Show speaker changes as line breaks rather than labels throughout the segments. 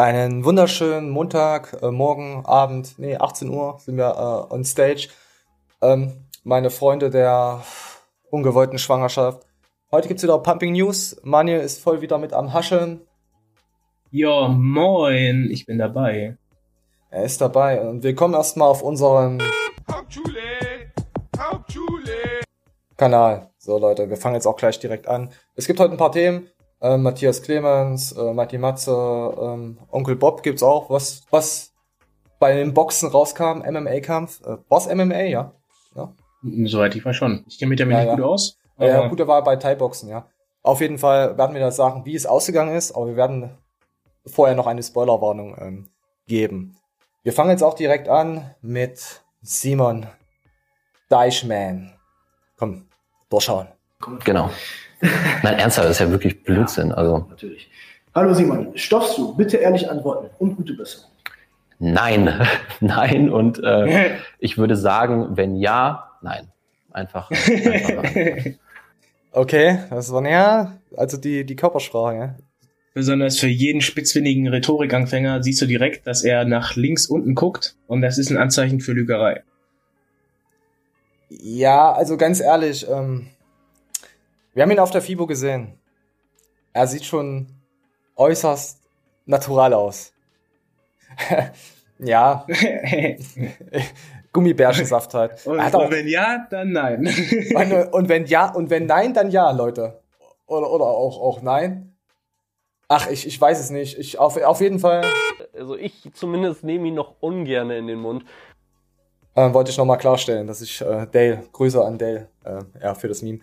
Einen wunderschönen Montag, äh, morgen, Abend, nee, 18 Uhr sind wir äh, on stage. Ähm, meine Freunde der ungewollten Schwangerschaft. Heute gibt's wieder Pumping News. Manuel ist voll wieder mit am Hascheln.
Ja, moin, ich bin dabei.
Er ist dabei und willkommen erstmal auf unseren
Hauptschule, Hauptschule.
Kanal. So Leute, wir fangen jetzt auch gleich direkt an. Es gibt heute ein paar Themen. Ähm, Matthias Clemens, äh, Matti Matze, ähm, Onkel Bob gibt's auch, was, was bei den Boxen rauskam, MMA-Kampf. Äh, war's MMA, ja? ja?
Soweit ich weiß schon. Ich kenne mich damit
Ja,
nicht
ja.
gut aus.
Ja, gut, er war bei Thai-Boxen, ja. Auf jeden Fall werden wir da sagen, wie es ausgegangen ist, aber wir werden vorher noch eine Spoilerwarnung ähm, geben. Wir fangen jetzt auch direkt an mit Simon Deichmann. Komm, durchschauen.
Genau. Nein, ernsthaft, das ist ja wirklich Blödsinn. Also,
Natürlich. Hallo Simon, stoffst du? Bitte ehrlich antworten und gute Besserung.
nein, nein. Und äh, ich würde sagen, wenn ja, nein. Einfach. einfach
Okay, das war ja, also die, die Körpersprache, ja.
Besonders für jeden spitzfindigen Rhetorikanfänger siehst du direkt, dass er nach links unten guckt und das ist ein Anzeichen für Lügerei.
Ja, also ganz ehrlich, ähm, wir haben ihn auf der FIBO gesehen. Er sieht schon äußerst natural aus. ja, Gummibärchensaft halt.
und,
hat auch,
und wenn ja, dann nein.
und, und wenn ja, und wenn nein, dann ja, Leute. Oder, oder auch, auch nein. Ach, ich, ich weiß es nicht. Ich, auf, auf jeden Fall
Also ich zumindest nehme ihn noch ungern in den Mund.
äh, wollte ich nochmal klarstellen, dass ich äh, Dale, Grüße an Dale, äh, ja, für das Meme.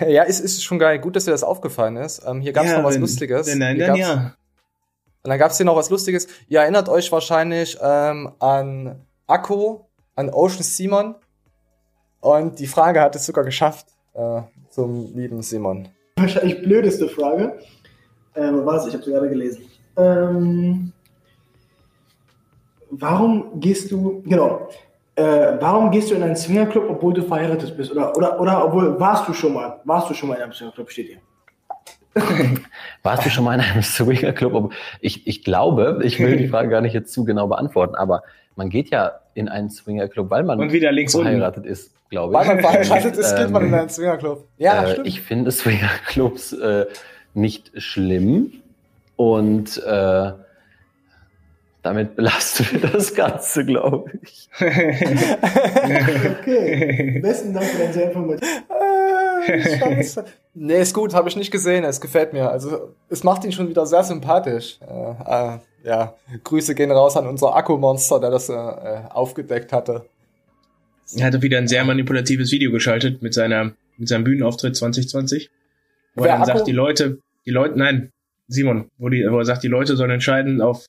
ja, ist, ist schon geil. Gut, dass dir das aufgefallen ist. Ähm, hier gab es
Ja,
noch was
wenn-
Lustiges.
Wenn nein, dann
gab's-
ja.
Und dann gab es hier noch was Lustiges. Ihr erinnert euch wahrscheinlich ähm, an Akko, an Ocean Simon. Und die Frage hat es sogar geschafft äh, zum lieben Simon.
Wahrscheinlich blödeste Frage. Ähm, was? Ich habe sie gerade gelesen. Ähm, warum gehst du, genau, äh, warum gehst du in einen Swingerclub, obwohl du verheiratet bist? Oder, oder, oder obwohl, warst du schon mal, warst du schon mal in einem Swingerclub, steht hier.
Warst du schon mal in einem Swingerclub? Ich, ich glaube, ich will die Frage gar nicht jetzt zu genau beantworten, aber man geht ja in einen Swingerclub, weil man
Und wieder links unten.
verheiratet ist, glaube ich.
Weil man verheiratet ist, geht man in
Ähm,
einen Swingerclub. Ja,
äh,
stimmt.
ich finde Swingerclubs äh, nicht schlimm und äh, damit belasten wir das Ganze, glaube ich.
Okay, besten Dank für deine sehr informativ.
Äh, Scheiße. nee, ist gut, habe ich nicht gesehen. Es gefällt mir. Also, es macht ihn schon wieder sehr sympathisch. Äh, äh, ja, Grüße gehen raus an unser Akkumonster, der das äh, äh, aufgedeckt hatte.
Er hatte wieder ein sehr manipulatives Video geschaltet mit seiner mit seinem Bühnenauftritt 2020, wo
Wer
er dann
Akku?
sagt, die Leute, die Leute, nein, Simon, wo, die, wo er sagt, die Leute sollen entscheiden, auf,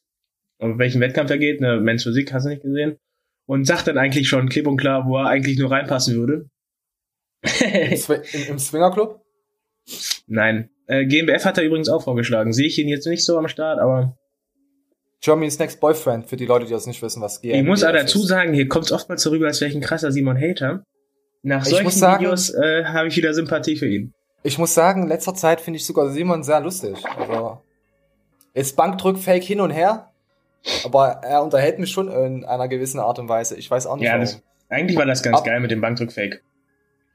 auf welchen Wettkampf er geht, ne, Men's Physik, hast du nicht gesehen? Und sagt dann eigentlich schon klipp und klar, wo er eigentlich nur reinpassen würde.
Im, im, im Swingerclub?
Nein. Äh, GmbF hat er übrigens auch vorgeschlagen. Sehe ich ihn jetzt nicht so am Start, aber
Germany's Next Boyfriend, für die Leute, die das nicht wissen, was GmbF
ich muss
ist.
dazu sagen, hier kommt es oftmals so rüber, als wäre ich ein krasser Simon Hater. Nach
Ich
solchen
sagen-
Videos äh, habe ich wieder Sympathie für ihn.
Ich muss sagen, in letzter Zeit finde ich sogar Simon sehr lustig. Also, ist Bankdrück-Fake hin und her, aber er unterhält mich schon in einer gewissen Art und Weise. Ich weiß auch nicht,
Ja, das, eigentlich war das ganz
Ab-
geil mit dem Bankdrück-Fake.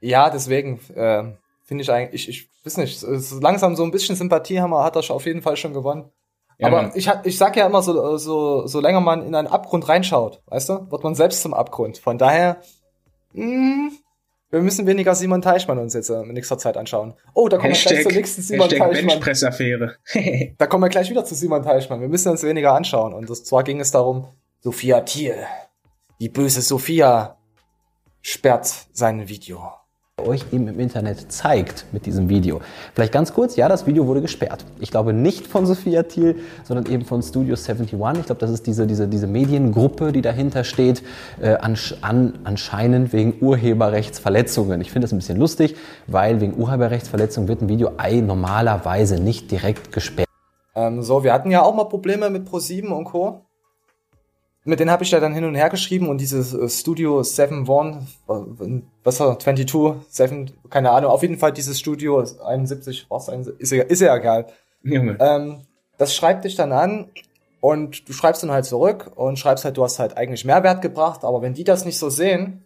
Ja, deswegen äh, finde ich eigentlich, ich, ich weiß nicht, so langsam so ein bisschen Sympathie haben wir, hat er auf jeden Fall schon gewonnen.
Ja,
Aber
Mann.
ich, ich sag ja immer, so, so, so länger man in einen Abgrund reinschaut, weißt du, wird man selbst zum Abgrund. Von daher, mh, wir müssen weniger Simon Teichmann uns jetzt äh, in nächster Zeit anschauen. Oh, da kommen wir gleich zur nächsten Simon
Hashtag
Teichmann. Da kommen wir gleich wieder zu Simon Teichmann. Wir müssen uns weniger anschauen. Und das, zwar ging es darum, Sophia Thiel, die böse Sophia, sperrt sein Video.
Euch eben im Internet zeigt mit diesem Video. Vielleicht ganz kurz, ja, das Video wurde gesperrt. Ich glaube nicht von Sophia Thiel, sondern eben von Studio 71. Ich glaube, das ist diese, diese, diese Mediengruppe, die dahinter steht, äh, ansch an, anscheinend wegen Urheberrechtsverletzungen. Ich finde das ein bisschen lustig, weil wegen Urheberrechtsverletzungen wird ein Video ei normalerweise nicht direkt gesperrt.
Ähm, so, wir hatten ja auch mal Probleme mit Pro7 und Co. Mit denen habe ich ja dann hin und her geschrieben und dieses äh, Studio 7 One, was war 22, 7, keine Ahnung, auf jeden Fall dieses Studio 71, was ist ja, ist ja egal.
Junge.
Ähm, das schreibt dich dann an und du schreibst dann halt zurück und schreibst halt, du hast halt eigentlich Mehrwert gebracht, aber wenn die das nicht so sehen,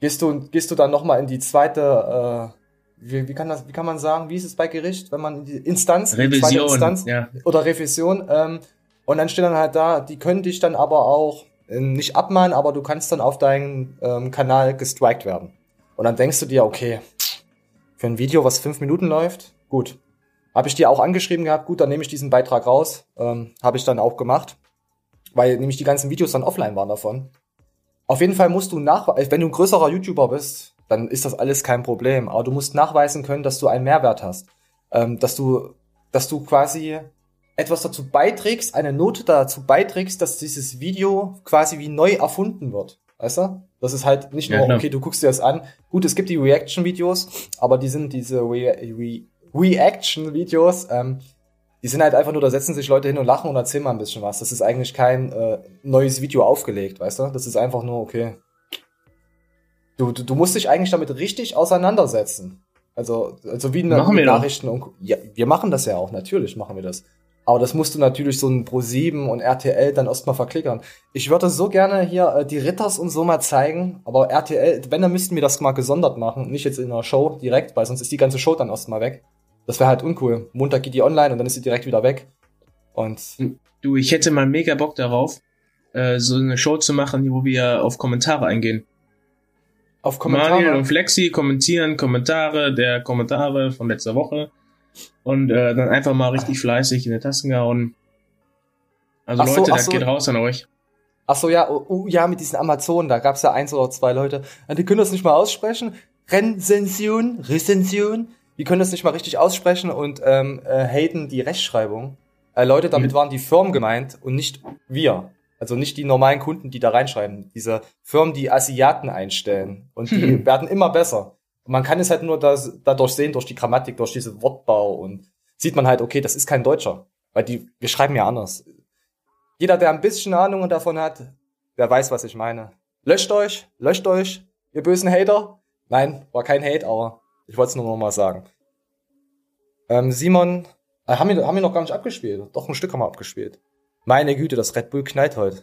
gehst du, gehst du dann nochmal in die zweite, äh, wie, wie, kann das, wie kann man sagen, wie ist es bei Gericht, wenn man in die Instanz, in die zweite
Revision,
Instanz
ja.
oder Revision, ähm, und dann steht dann halt da, die können dich dann aber auch äh, nicht abmahnen, aber du kannst dann auf deinen ähm, Kanal gestrikt werden. Und dann denkst du dir, okay, für ein Video, was fünf Minuten läuft, gut. Habe ich dir auch angeschrieben gehabt, gut, dann nehme ich diesen Beitrag raus. Ähm, Habe ich dann auch gemacht, weil nämlich die ganzen Videos dann offline waren davon. Auf jeden Fall musst du nach, wenn du ein größerer YouTuber bist, dann ist das alles kein Problem. Aber du musst nachweisen können, dass du einen Mehrwert hast. Ähm, dass du, dass du quasi etwas dazu beiträgst, eine Note dazu beiträgst, dass dieses Video quasi wie neu erfunden wird. Weißt du? Das ist halt nicht
Ja,
nur,
klar.
okay, du guckst dir das an. Gut, es gibt die Reaction-Videos, aber die sind diese Re Re Reaction-Videos, ähm, die sind halt einfach nur, da setzen sich Leute hin und lachen und erzählen mal ein bisschen was. Das ist eigentlich kein äh, neues Video aufgelegt, weißt du? Das ist einfach nur, okay. Du, du, du musst dich eigentlich damit richtig auseinandersetzen. Also, also wie in
Machen doch.
Nachrichten und ja, wir machen das ja auch, natürlich machen wir das. Aber das musst du natürlich so ein Pro7 und RTL dann erstmal verklickern. Ich würde so gerne hier äh, die Ritters und so mal zeigen, aber RTL, wenn, dann müssten wir das mal gesondert machen, nicht jetzt in einer Show direkt, weil sonst ist die ganze Show dann erstmal weg. Das wäre halt uncool. Montag geht die online und dann ist sie direkt wieder weg. Und
Du, ich hätte mal mega Bock darauf, äh, so eine Show zu machen, wo wir auf Kommentare eingehen.
auf
Manuel
Kommentare.
und Flexi kommentieren Kommentare der Kommentare von letzter Woche und äh, dann einfach mal richtig fleißig in die Tasten gehauen. Also
so,
Leute, das
so.
geht raus an euch.
Ach so, ja, oh, oh, ja, mit diesen Amazonen, da gab's ja eins oder zwei Leute, die können das nicht mal aussprechen. Rezension, Rezension, die können das nicht mal richtig aussprechen und ähm, äh, haten die Rechtschreibung. Äh, Leute, damit
Mhm.
waren die Firmen gemeint und nicht wir. Also nicht die normalen Kunden, die da reinschreiben. Diese Firmen, die Asiaten einstellen. Und die
Mhm.
werden immer besser. Man kann es halt nur das, dadurch sehen, durch die Grammatik, durch diesen Wortbau und sieht man halt, okay, das ist kein Deutscher. Weil die, wir schreiben ja anders. Jeder, der ein bisschen Ahnung davon hat, der weiß, was ich meine. Löscht euch, löscht euch, ihr bösen Hater. Nein, war kein Hate, aber ich wollte es nur noch mal sagen. Ähm, Simon, äh, haben, wir, haben wir noch gar nicht abgespielt. Doch, ein Stück haben wir abgespielt. Meine Güte, das Red Bull knallt heute.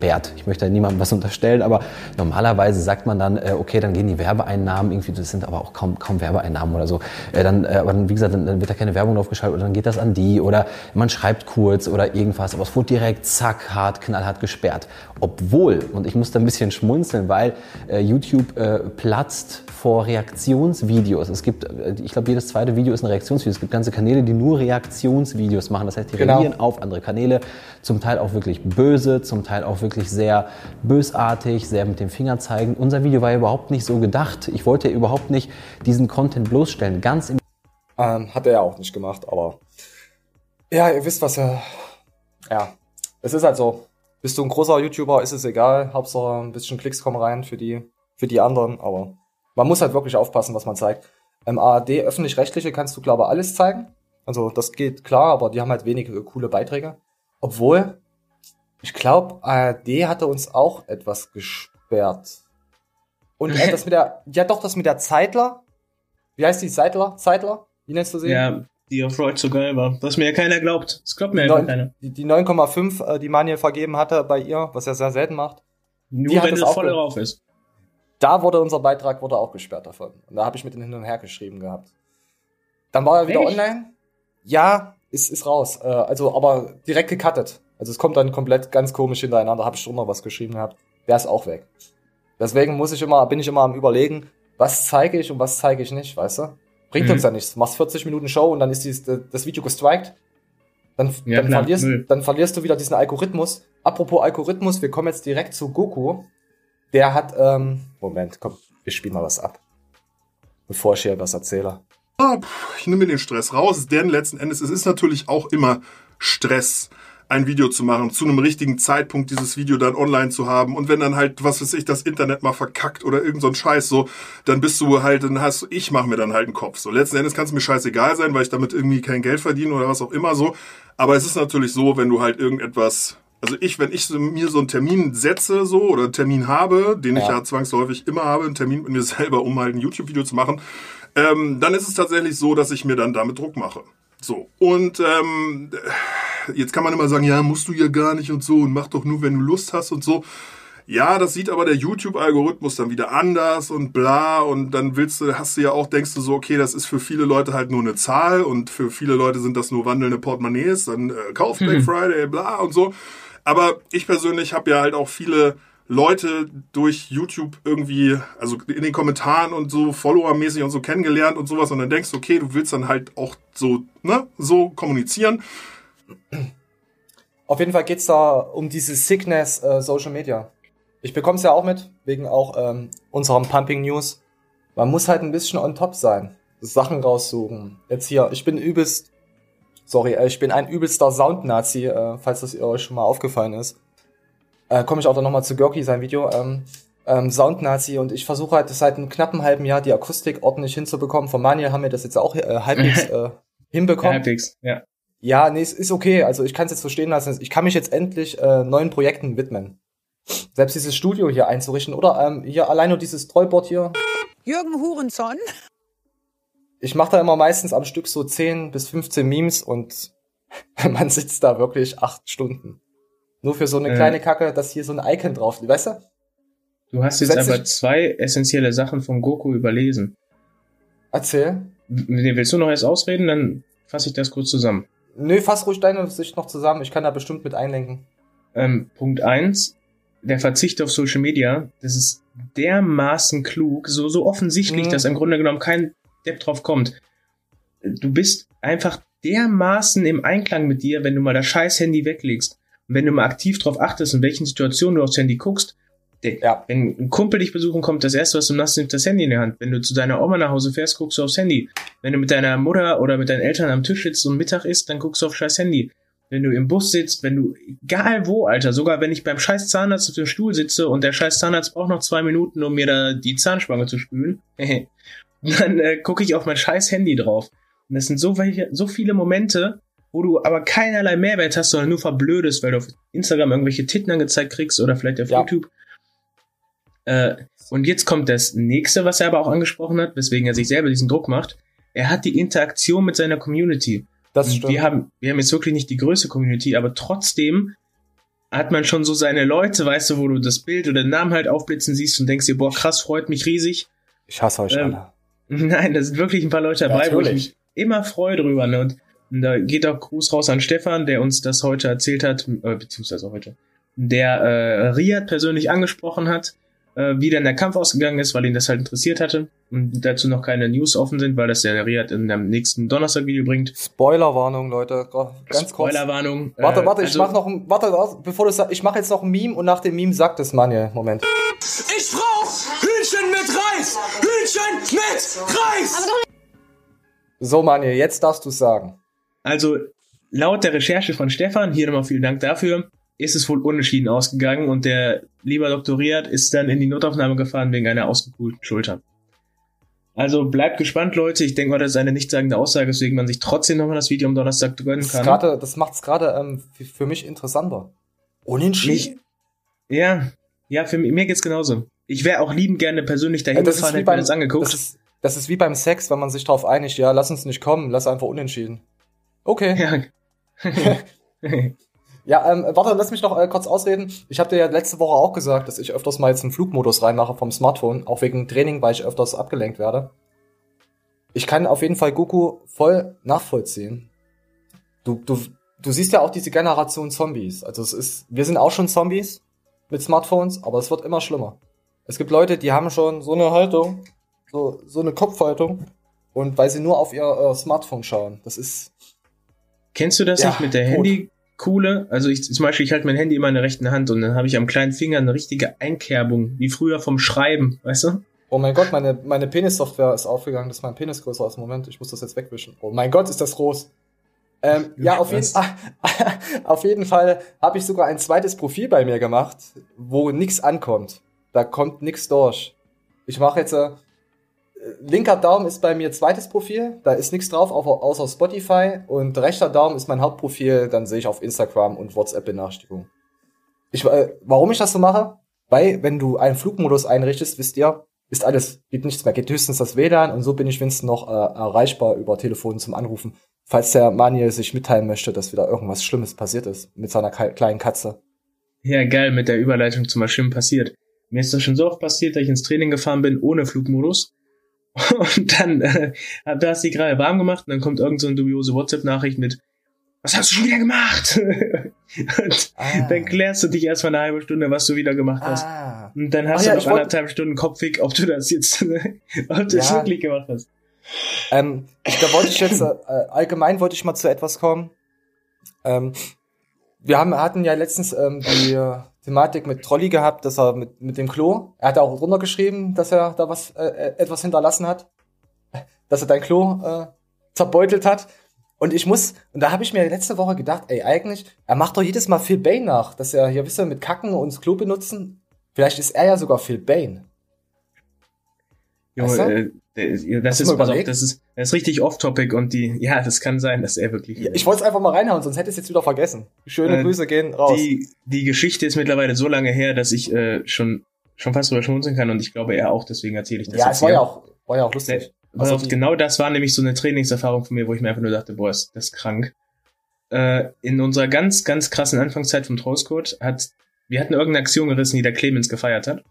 Bert. Ich möchte niemandem was unterstellen, aber normalerweise sagt man dann, äh, okay, dann gehen die Werbeeinnahmen irgendwie, das sind aber auch kaum, kaum Werbeeinnahmen oder so. Äh, dann, äh, aber dann, wie gesagt, dann, wird da keine Werbung draufgeschaltet oder dann geht das an die oder man schreibt kurz oder irgendwas, aber es wurde direkt zack, hart, knallhart gesperrt. Obwohl, und ich muss da ein bisschen schmunzeln, weil äh, YouTube äh, platzt vor Reaktionsvideos. Es gibt, äh, ich glaube, jedes zweite Video ist ein Reaktionsvideo. Es gibt ganze Kanäle, die nur Reaktionsvideos machen. Das heißt, die
Genau.
reagieren auf andere Kanäle, zum Teil auch wirklich böse, zum Teil auch wirklich sehr bösartig, sehr mit dem Finger zeigen. Unser Video war ja überhaupt nicht so gedacht. Ich wollte ja überhaupt nicht diesen Content bloßstellen. Ganz im
Ähm, hat er ja auch nicht gemacht, aber ja, ihr wisst, was er. Ja, es ist halt so. Bist du ein großer YouTuber, ist es egal. Hauptsache ein bisschen Klicks kommen rein für die, für die anderen, aber man muss halt wirklich aufpassen, was man zeigt. Im ARD, öffentlich-rechtliche, kannst du, glaube ich, alles zeigen. Also das geht klar, aber die haben halt wenige coole Beiträge. Obwohl, ich glaube, ARD hatte uns auch etwas gesperrt. Und äh, das mit der, ja doch, das mit der Zeitler. Wie heißt die? Zeitler? Zeitler? Wie nennst du sie?
Ja, die auf Freud so geil war. Was mir ja keiner glaubt. Das glaubt mir
Neun-
keiner.
Die, die 9,5, äh, die Manuel vergeben hatte bei ihr, was er sehr selten macht.
Nur
hat
wenn es voll drauf ist.
Da wurde unser Beitrag wurde auch gesperrt davon. Und da habe ich mit den hin und her geschrieben gehabt. Dann war er wieder
Echt?
online. Ja, ist, ist raus. Äh, also, aber direkt gecuttet. Also es kommt dann komplett ganz komisch hintereinander. Habe ich schon noch was geschrieben gehabt. Der ist auch weg. Deswegen muss ich immer, bin ich immer am überlegen, was zeige ich und was zeige ich nicht, weißt du? Bringt
Mhm.
uns ja nichts. Du machst 40 Minuten Show und dann ist dieses, das Video gestrikt. Dann,
Ja,
dann, verlierst, dann verlierst du wieder diesen Algorithmus. Apropos Algorithmus, wir kommen jetzt direkt zu Goku. Der hat, ähm, Moment, komm, wir spielen mal was ab. Bevor ich hier was erzähle.
Ah, ich nehme mir den Stress raus, denn letzten Endes, es ist natürlich auch immer Stress, ein Video zu machen, zu einem richtigen Zeitpunkt dieses Video dann online zu haben. Und wenn dann halt, was weiß ich, das Internet mal verkackt oder irgend so ein Scheiß so, dann bist du halt, dann hast du, ich mache mir dann halt einen Kopf. So, letzten Endes kann es mir scheißegal sein, weil ich damit irgendwie kein Geld verdiene oder was auch immer so. Aber es ist natürlich so, wenn du halt irgendetwas, also ich, wenn ich mir so einen Termin setze so oder einen Termin habe, den ich
Ja.
ja zwangsläufig immer habe, einen Termin mit mir selber, um halt ein YouTube-Video zu machen, ähm, dann ist es tatsächlich so, dass ich mir dann damit Druck mache. So, und ähm, jetzt kann man immer sagen, ja, musst du ja gar nicht und so und mach doch nur, wenn du Lust hast und so. Ja, das sieht aber der YouTube-Algorithmus dann wieder anders und bla und dann willst du, hast du ja auch, denkst du so, okay, das ist für viele Leute halt nur eine Zahl und für viele Leute sind das nur wandelnde Portemonnaies, dann äh, kauf Black Friday, bla und so. Aber ich persönlich habe ja halt auch viele Leute durch YouTube irgendwie, also in den Kommentaren und so Follower-mäßig und so kennengelernt und sowas und dann denkst du, okay, du willst dann halt auch so, ne, so kommunizieren.
Auf jeden Fall geht's da um diese Sickness äh, Social Media. Ich bekomme es ja auch mit, wegen auch ähm, unserem Pumping News. Man muss halt ein bisschen on top sein. Sachen raussuchen. Jetzt hier, ich bin übelst, sorry, äh, ich bin ein übelster Sound-Nazi, äh, falls das euch schon mal aufgefallen ist. Äh, Komme ich auch dann nochmal zu Görki, sein Video. Ähm, ähm, Sound-Nazi und ich versuche halt seit einem knappen halben Jahr die Akustik ordentlich hinzubekommen. Von Manuel haben wir das jetzt auch äh, halbwegs äh, hinbekommen.
Halbwegs, ja.
Ja, nee, es ist okay. Also ich kann es jetzt verstehen lassen. Ich kann mich jetzt endlich äh, neuen Projekten widmen. Selbst dieses Studio hier einzurichten oder ähm, hier allein nur dieses Treuboard hier.
Jürgen Hurenson.
Ich mache da immer meistens am Stück so 10 bis 15 Memes und man sitzt da wirklich acht Stunden. Nur für so eine
Äh.
kleine Kacke, dass hier so ein Icon drauf liegt, weißt du?
Du hast jetzt aber zwei essentielle Sachen vom Goku überlesen.
Erzähl.
Willst du noch erst ausreden, dann fasse ich das kurz zusammen.
Nö, fass ruhig deine Sicht noch zusammen. Ich kann da bestimmt mit einlenken.
Ähm, Punkt eins: der Verzicht auf Social Media, das ist dermaßen klug, so, so offensichtlich,
Mhm.
dass im Grunde genommen kein Depp drauf kommt. Du bist einfach dermaßen im Einklang mit dir, wenn du mal das scheiß Handy weglegst. Und wenn du mal aktiv drauf achtest, in welchen Situationen du aufs Handy guckst, der,
Ja.
wenn ein Kumpel dich besuchen kommt, das erste, was du machst, nimmt das Handy in der Hand. Wenn du zu deiner Oma nach Hause fährst, guckst du aufs Handy. Wenn du mit deiner Mutter oder mit deinen Eltern am Tisch sitzt und Mittag isst, dann guckst du auf scheiß Handy. Wenn du im Bus sitzt, wenn du, egal wo, Alter, sogar wenn ich beim scheiß Zahnarzt auf dem Stuhl sitze und der scheiß Zahnarzt braucht noch zwei Minuten, um mir da die Zahnspange zu spülen, dann äh, gucke ich auf mein scheiß Handy drauf. Und das sind so, welche, so viele Momente, wo du aber keinerlei Mehrwert hast, sondern nur verblödest, weil du auf Instagram irgendwelche Titten angezeigt kriegst oder vielleicht auf
Ja.
YouTube. Äh, und jetzt kommt das nächste, was er aber auch angesprochen hat, weswegen er sich selber diesen Druck macht. Er hat die Interaktion mit seiner Community.
Das stimmt.
wir haben, wir haben jetzt wirklich nicht die größte Community, aber trotzdem hat man schon so seine Leute, weißt du, wo du das Bild oder den Namen halt aufblitzen siehst und denkst dir, boah, krass, freut mich riesig.
ich hasse euch
Ähm,
alle.
Nein, da sind wirklich ein paar Leute dabei, wo ich mich immer freue drüber. Ne? Und, und da geht auch Gruß raus an Stefan, der uns das heute erzählt hat, äh, beziehungsweise heute, der äh, Riyad persönlich angesprochen hat, äh, wie denn der Kampf ausgegangen ist, weil ihn das halt interessiert hatte. Und dazu noch keine News offen sind, weil das der Riyad in dem nächsten Donnerstag-Video bringt.
Spoilerwarnung, Leute. Ganz kurz.
Spoilerwarnung.
Warte,
Äh,
warte, ich
also-
mach noch ein, warte, warte, bevor du sagst, ich mache jetzt noch ein Meme und nach dem Meme sagt es Manuel. Moment.
Ich brauch Hühnchen mit Reis! Hühnchen mit Reis!
So, Manuel, jetzt darfst du sagen.
Also, laut der Recherche von Stefan, hier nochmal vielen Dank dafür, ist es wohl unentschieden ausgegangen und der lieber Dr. Riyad ist dann in die Notaufnahme gefahren wegen einer ausgekühlten Schulter. Also bleibt gespannt, Leute. Ich denke mal, das ist eine nichtssagende Aussage, weswegen man sich trotzdem nochmal das Video am Donnerstag gönnen
Das,
kann.
grade, das macht's gerade ähm, für, mich interessanter. Unentschieden?
Ja, ja, für mich, mir geht's genauso. Ich wäre auch liebend gerne persönlich dahin
das, ist
gefahren,
wie
hätte mir
beim,
das angeguckt.
das, ist, das ist wie beim Sex, wenn man sich darauf einigt, ja, lass uns nicht kommen, lass einfach unentschieden. Okay.
ja.
Ja, ähm, warte, lass mich noch äh, kurz ausreden. Ich habe dir ja letzte Woche auch gesagt, dass ich öfters mal jetzt einen Flugmodus reinmache vom Smartphone, auch wegen Training, weil ich öfters abgelenkt werde. Ich kann auf jeden Fall Goku voll nachvollziehen. Du, du, du siehst ja auch diese Generation Zombies. Also es ist, wir sind auch schon Zombies mit Smartphones, aber es wird immer schlimmer. Es gibt Leute, die haben schon so eine Haltung, so, so eine Kopfhaltung, und weil sie nur auf ihr äh, Smartphone schauen. Das ist,
Kennst du das
Ja,
nicht mit der
tot.
Handykuhle? Also ich zum Beispiel, ich halte mein Handy immer in der rechten Hand und dann habe ich am kleinen Finger eine richtige Einkerbung, wie früher vom Schreiben, weißt du?
Oh mein Gott, meine, meine Penis-Software ist aufgegangen, dass mein Penis größer ist. Moment, ich muss das jetzt wegwischen. Oh mein Gott, ist das groß. Ähm, ja, auf jeden, auf jeden Fall habe ich sogar ein zweites Profil bei mir gemacht, wo nix ankommt. Da kommt nix durch. Ich mache jetzt, äh, linker Daumen ist bei mir zweites Profil, da ist nichts drauf, au- außer Spotify. Und rechter Daumen ist mein Hauptprofil, dann sehe ich auf Instagram und WhatsApp-Benachrichtigungen. Ich, äh, warum ich das so mache? Weil, wenn du einen Flugmodus einrichtest, wisst ihr, ist alles, geht nichts mehr, geht höchstens das WLAN und so bin ich wenigstens noch äh, erreichbar über Telefon zum Anrufen, falls der Maniel sich mitteilen möchte, dass wieder irgendwas Schlimmes passiert ist mit seiner kleinen Katze.
Ja, geil, mit der Überleitung zum Schlimm passiert. Mir ist das schon so oft passiert, dass ich ins Training gefahren bin ohne Flugmodus. Und dann, äh, da hast du die gerade warm gemacht und dann kommt irgend so eine dubiose WhatsApp-Nachricht mit, was hast du schon wieder gemacht? und
Ah.
dann klärst du dich erstmal eine halbe Stunde, was du wieder gemacht hast.
Ah.
Und dann hast
Ah ja,
du
ich
noch
wollt-
anderthalb Stunden Kopfweg, ob du das jetzt, ob du das
Ja.
wirklich gemacht hast.
Ähm, da wollte ich jetzt, äh, allgemein wollte ich mal zu etwas kommen. Ähm, wir haben, hatten ja letztens ähm, die Thematik mit Trolli gehabt, dass er mit, mit dem Klo, er hat auch drunter geschrieben, dass er da was, äh, äh, etwas hinterlassen hat. Dass er dein Klo äh, zerbeutelt hat. Und ich muss, und da habe ich mir letzte Woche gedacht, ey, eigentlich, er macht doch jedes Mal Phil Bane nach, dass er hier, wisst ihr, mit Kacken und Klo benutzen. Vielleicht ist er ja sogar Phil Bane. Weißt du?
äh, das ist, pass auf, das ist, das ist richtig off-topic und die, ja, das kann sein, dass er wirklich.
Ich wollte es einfach mal reinhauen, sonst hätte ich es jetzt wieder vergessen. Schöne
Äh,
Grüße gehen raus.
die, die Geschichte ist mittlerweile so lange her, dass ich äh, schon, schon fast drüber schmunzeln kann und ich glaube er auch, deswegen erzähle ich das
ja, es war ja auch, war ja auch lustig.
Pass
Also
auf, genau das war nämlich so eine Trainingserfahrung von mir, wo ich mir einfach nur dachte, boah, ist das krank. Äh, in unserer ganz, ganz krassen Anfangszeit vom Trollscode hat, wir hatten irgendeine Aktion gerissen, die der Clemens gefeiert hat.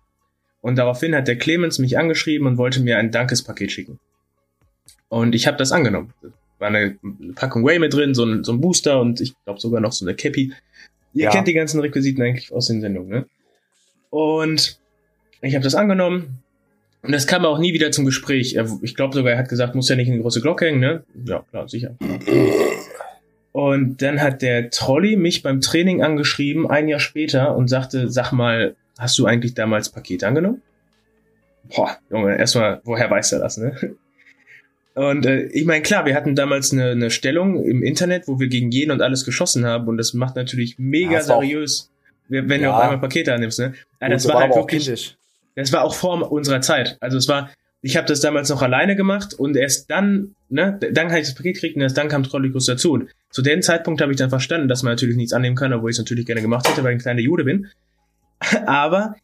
Und daraufhin hat der Clemens mich angeschrieben und wollte mir ein Dankespaket schicken. Und ich habe das angenommen. War eine Packung Way mit drin, so ein, so ein Booster und ich glaube sogar noch so eine Cappy. Ihr
Ja.
kennt die ganzen Requisiten eigentlich aus den Sendungen, ne? Und ich habe das angenommen und das kam auch nie wieder zum Gespräch. Ich glaube sogar, er hat gesagt, muss ja nicht in die große Glocke hängen, ne? Ja, klar, sicher. Und dann hat der Trolli mich beim Training angeschrieben, ein Jahr später, und sagte, sag mal, hast du eigentlich damals Paket angenommen? Boah, Junge, erstmal, woher weiß er das, ne? Und äh, ich meine, klar, wir hatten damals eine, eine Stellung im Internet, wo wir gegen jeden und alles geschossen haben, und das macht natürlich mega
Ja, das
seriös, wenn wenn du
Ja.
auf einmal Pakete annimmst, ne? Ja,
Gut,
das
wir
war halt
aber auch
wirklich,
kindisch.
das war auch vor unserer Zeit. Also es war, ich habe das damals noch alleine gemacht und erst dann, ne, dann habe ich das Paket gekriegt und erst dann kam Trollikus dazu. Und zu dem Zeitpunkt habe ich dann verstanden, dass man natürlich nichts annehmen kann, obwohl ich es natürlich gerne gemacht hätte, weil ich ein kleiner Jude bin. Aber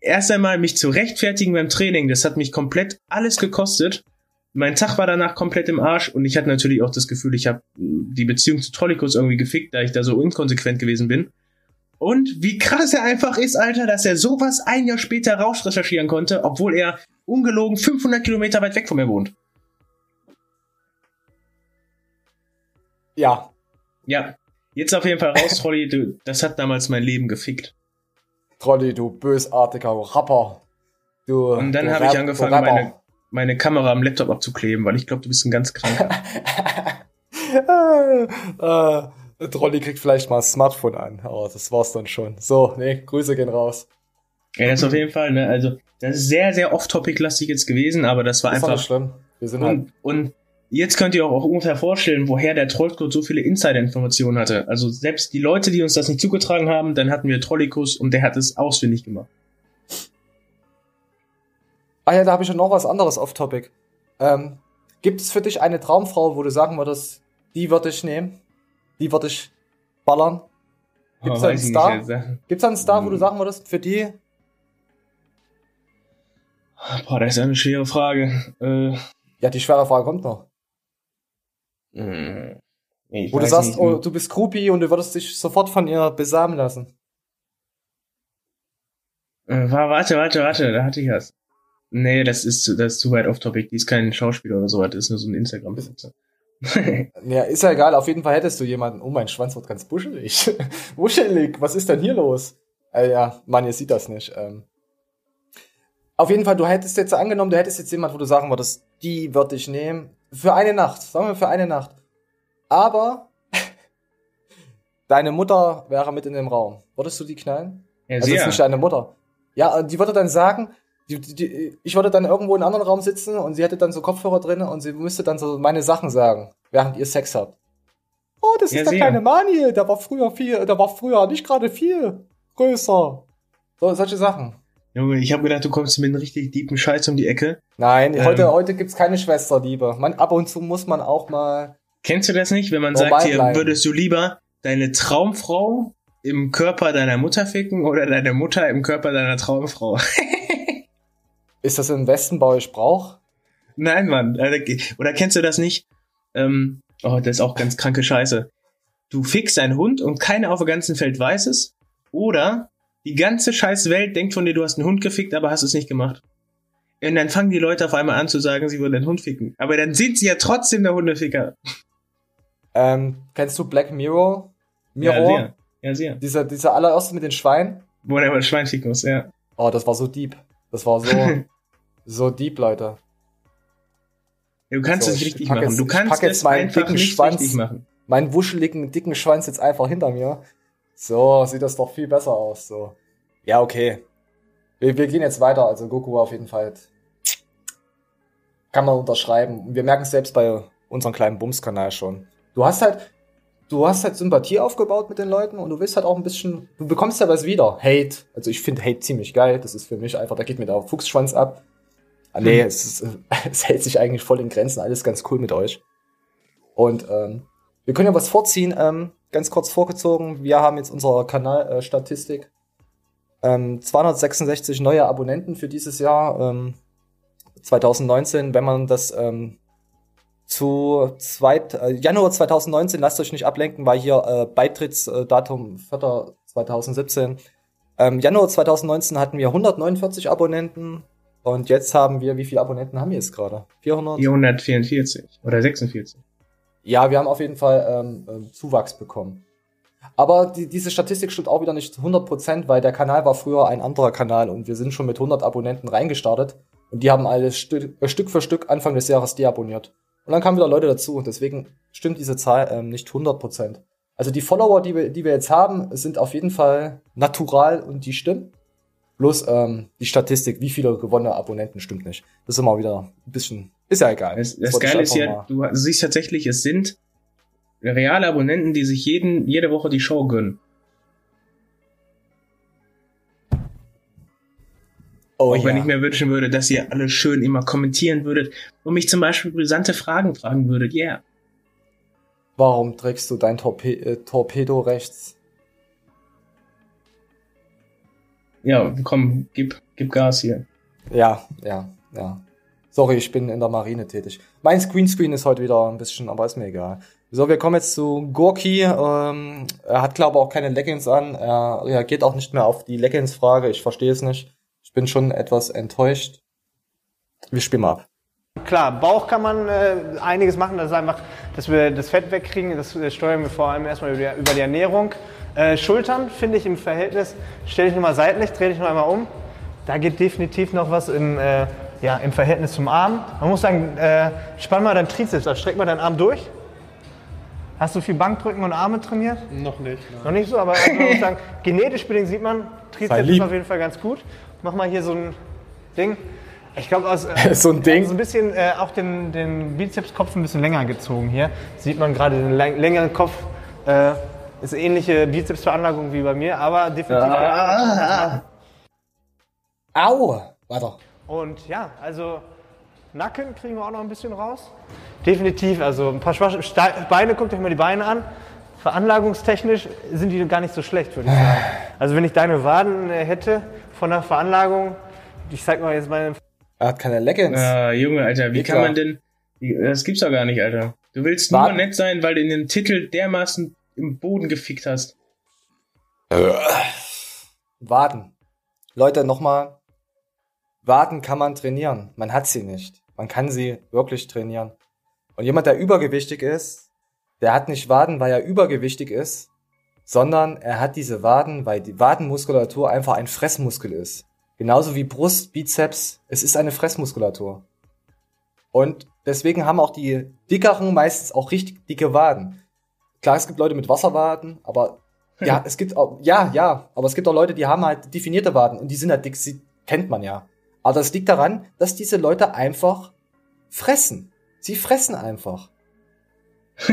erst einmal mich zu rechtfertigen beim Training, das hat mich komplett alles gekostet. Mein Tag war danach komplett im Arsch und ich hatte natürlich auch das Gefühl, ich habe die Beziehung zu Trollikus irgendwie gefickt, da ich da so inkonsequent gewesen bin. Und wie krass er einfach ist, Alter, dass er sowas ein Jahr später raus recherchieren konnte, obwohl er ungelogen 500 Kilometer weit weg von mir wohnt.
Ja,
Ja, jetzt auf jeden Fall raus, Trolli, du, das hat damals mein Leben gefickt.
Trolli, du bösartiger Rapper. Du,
Und dann habe ich angefangen, meine, meine Kamera am Laptop abzukleben, weil ich glaube, du bist ein ganz kranker.
äh, Trolli kriegt vielleicht mal ein Smartphone an, aber das war's dann schon. So, nee, Grüße gehen raus.
ja, das ist auf jeden Fall, ne, also, das ist sehr, sehr off-topic-lastig jetzt gewesen, aber das war
nicht
einfach,
schlimm. Wir sind halt,
und, und jetzt könnt ihr auch ungefähr vorstellen, woher der Trollcode so viele Insider-Informationen hatte. Also selbst die Leute, die uns das nicht zugetragen haben, dann hatten wir Trollikus und der hat es ausfindig gemacht.
ah ja, da habe ich noch was anderes off-topic. Ähm, gibt es für dich eine Traumfrau, wo du sagen würdest, die würde ich nehmen? Die würde ich ballern? Gibt's
Oh,
da einen Star? Gibt's da einen Star,
Hm.
wo du sagen würdest, für die?
Boah, das ist eine schwere Frage. Äh,
Ja, die schwere Frage kommt noch.
Nee, ich
Wo du sagst,
nicht.
oh, du bist Groupie und du würdest dich sofort von ihr besamen lassen.
Äh, wa- warte, warte, warte, da hatte ich was. Nee, das ist, zu- das ist zu weit off-topic. Die ist kein Schauspieler oder so, das ist nur so ein Instagram-Besitzer.
Ja, ist ja egal. Auf jeden Fall hättest du jemanden. Oh, mein Schwanz wird ganz buschelig. buschelig. Was ist denn hier los? Äh, ja, Mann, ihr sieht das nicht. Ähm. Auf jeden Fall, du hättest jetzt angenommen, du hättest jetzt jemand, wo du sagen würdest, die würde ich nehmen. Für eine Nacht. Sagen wir für eine Nacht. Aber deine Mutter wäre mit in dem Raum. Würdest du die knallen?
ja,
Also ist nicht deine Mutter. Ja, und die würde dann sagen, die, die, ich würde dann irgendwo in einem anderen Raum sitzen und sie hätte dann so Kopfhörer drin und sie müsste dann so meine Sachen sagen, während ihr Sex habt. Oh, das
Ja,
ist der
sehr.
kleine Maniel, der war früher viel, der war früher nicht gerade viel größer. So, solche Sachen.
Junge, ich habe gedacht, du kommst mit einem richtig deepen Scheiß um die Ecke.
Nein,
Ähm.
heute, heute gibt's keine Schwesterliebe. Man, ab und zu muss man auch mal.
Kennst du das nicht, wenn man sagt, hier
bleiben.
würdest du lieber deine Traumfrau im Körper deiner Mutter ficken oder deine Mutter im Körper deiner Traumfrau?
Ist das im Westen bei euch Brauch?
Nein, Mann. Alter, Oder kennst du das nicht? Ähm, oh, das ist auch ganz kranke Scheiße. Du fickst einen Hund und keiner auf dem ganzen Feld weiß es. Oder die ganze scheiß Welt denkt von dir, du hast einen Hund gefickt, aber hast es nicht gemacht. Und dann fangen die Leute auf einmal an zu sagen, sie wollen den Hund ficken. Aber dann sind sie ja trotzdem der Hundeficker.
Ähm, kennst du Black Mirror?
Ja,
Mirror?
sehr. Ja, sehr.
dieser, dieser allererste mit den Schweinen?
Wo der mal Schwein ficken muss, ja.
Oh, das war so deep. Das war so, so deep, Leute.
Du kannst
So,
es
ich
nicht richtig machen.
jetzt-
du
ich
kannst es
meinen
einfach
dicken
nicht
Schwanz.
richtig machen.
Meinen wuscheligen, dicken Schwanz jetzt einfach hinter mir. So, sieht das doch viel besser aus, so. Ja, okay. Wir, wir gehen jetzt weiter. Also Goku war auf jeden Fall kann man unterschreiben. Wir merken es selbst bei unserem kleinen Bums-Kanal schon. Du hast halt, du hast halt Sympathie aufgebaut mit den Leuten und du willst halt auch ein bisschen, du bekommst ja was wieder. Hate. Also ich finde Hate ziemlich geil. Das ist für mich einfach, da geht mir der Fuchsschwanz ab. Ah, nee, es, ist, es hält sich eigentlich voll in Grenzen. Alles ganz cool mit euch. Und ähm, wir können ja was vorziehen. Ähm, ganz kurz vorgezogen. Wir haben jetzt unsere Kanalstatistik. Äh, ähm, 266 neue Abonnenten für dieses Jahr. Ähm, 2019, wenn man das ähm, zu zweit, äh, Januar 2019, lasst euch nicht ablenken, war hier äh, Beitrittsdatum 4. 2017. Ähm, Januar 2019 hatten wir 149 Abonnenten und jetzt haben wir, wie viele Abonnenten haben wir jetzt gerade? 400?
444 oder 46.
Ja, wir haben auf jeden Fall ähm, ähm, Zuwachs bekommen. Aber die, diese Statistik stimmt auch wieder nicht zu 100%, weil der Kanal war früher ein anderer Kanal und wir sind schon mit 100 Abonnenten reingestartet und die haben alles Stück, äh, Stück für Stück Anfang des Jahres deabonniert. Und dann kamen wieder Leute dazu und deswegen stimmt diese Zahl ähm, nicht 100%. Also die Follower, die wir, die wir jetzt haben, sind auf jeden Fall natural und die stimmen. Bloß ähm, die Statistik, wie viele gewonnene Abonnenten, stimmt nicht. Das ist immer wieder ein bisschen, ist ja egal.
Das, das Geile ist ja, du, siehst tatsächlich, es sind reale Abonnenten, die sich jeden, jede Woche die Show gönnen.
Oh,
Auch wenn
ja.
ich mir wünschen würde, dass ihr alle schön immer kommentieren würdet und mich zum Beispiel brisante Fragen fragen würdet. Yeah.
Warum trägst du dein Torpe äh, Torpedo rechts?
Ja, komm, gib, gib Gas hier.
Ja, ja, ja. Sorry, ich bin in der Marine tätig. Mein Screenscreen ist heute wieder ein bisschen, aber ist mir egal. So, wir kommen jetzt zu Gorki. Ähm, er hat, glaube ich, auch keine Leggings an. Er reagiert auch nicht mehr auf die Leggings-Frage. Ich verstehe es nicht. Ich bin schon etwas enttäuscht. Wir spielen mal ab.
Klar, Bauch kann man äh, einiges machen, das ist einfach, dass wir das Fett wegkriegen, das äh, steuern wir vor allem erstmal über die, über die Ernährung. Äh, Schultern finde ich im Verhältnis, stell dich nochmal seitlich, dreh dich noch einmal um. Da geht definitiv noch was im, äh, ja, im Verhältnis zum Arm. Man muss sagen, äh, spann mal deinen Trizeps, also streck mal deinen Arm durch. Hast du viel Bankdrücken und Arme trainiert?
Noch nicht.
Noch nicht so, aber also man muss sagen, genetisch bedingt sieht man, Trizeps ist auf jeden Fall ganz gut. Mach mal hier so ein Ding. Ich glaube, aus äh,
So ein Ding.
so ein bisschen äh, auch den, den Bizepskopf ein bisschen länger gezogen hier. Sieht man gerade den läng längeren Kopf. Äh, ist ähnliche Bizepsveranlagung wie bei mir, aber definitiv.
Au! Weiter.
Und ja, also Nacken kriegen wir auch noch ein bisschen raus. Definitiv, also ein paar schwache Beine, guckt euch mal die Beine an. Veranlagungstechnisch sind die gar nicht so schlecht, würde ich sagen. Also wenn ich deine Waden äh, hätte von der Veranlagung, ich zeig mal jetzt meine
Er hat keine Leggings.
Ah, Junge, Alter, wie
Dicker.
kann man denn. wie- Das gibt's doch gar nicht, Alter. Du willst nur
Warten.
nett sein, weil du in dem Titel dermaßen im Boden gefickt hast.
Waden. Leute, nochmal. Waden kann man trainieren. Man hat sie nicht. Man kann sie wirklich trainieren. Und jemand, der übergewichtig ist, der hat nicht Waden, weil er übergewichtig ist, sondern er hat diese Waden, weil die Wadenmuskulatur einfach ein Fressmuskel ist. Genauso wie Brust, Bizeps, es ist eine Fressmuskulatur. Und deswegen haben auch die dickeren meistens auch richtig dicke Waden. Klar, es gibt Leute mit Wasserwaden, aber ja, es gibt auch, ja, ja, aber es gibt auch Leute, die haben halt definierte Waden und die sind halt dick, sie kennt man ja. Aber das liegt daran, dass diese Leute einfach fressen. Sie fressen einfach.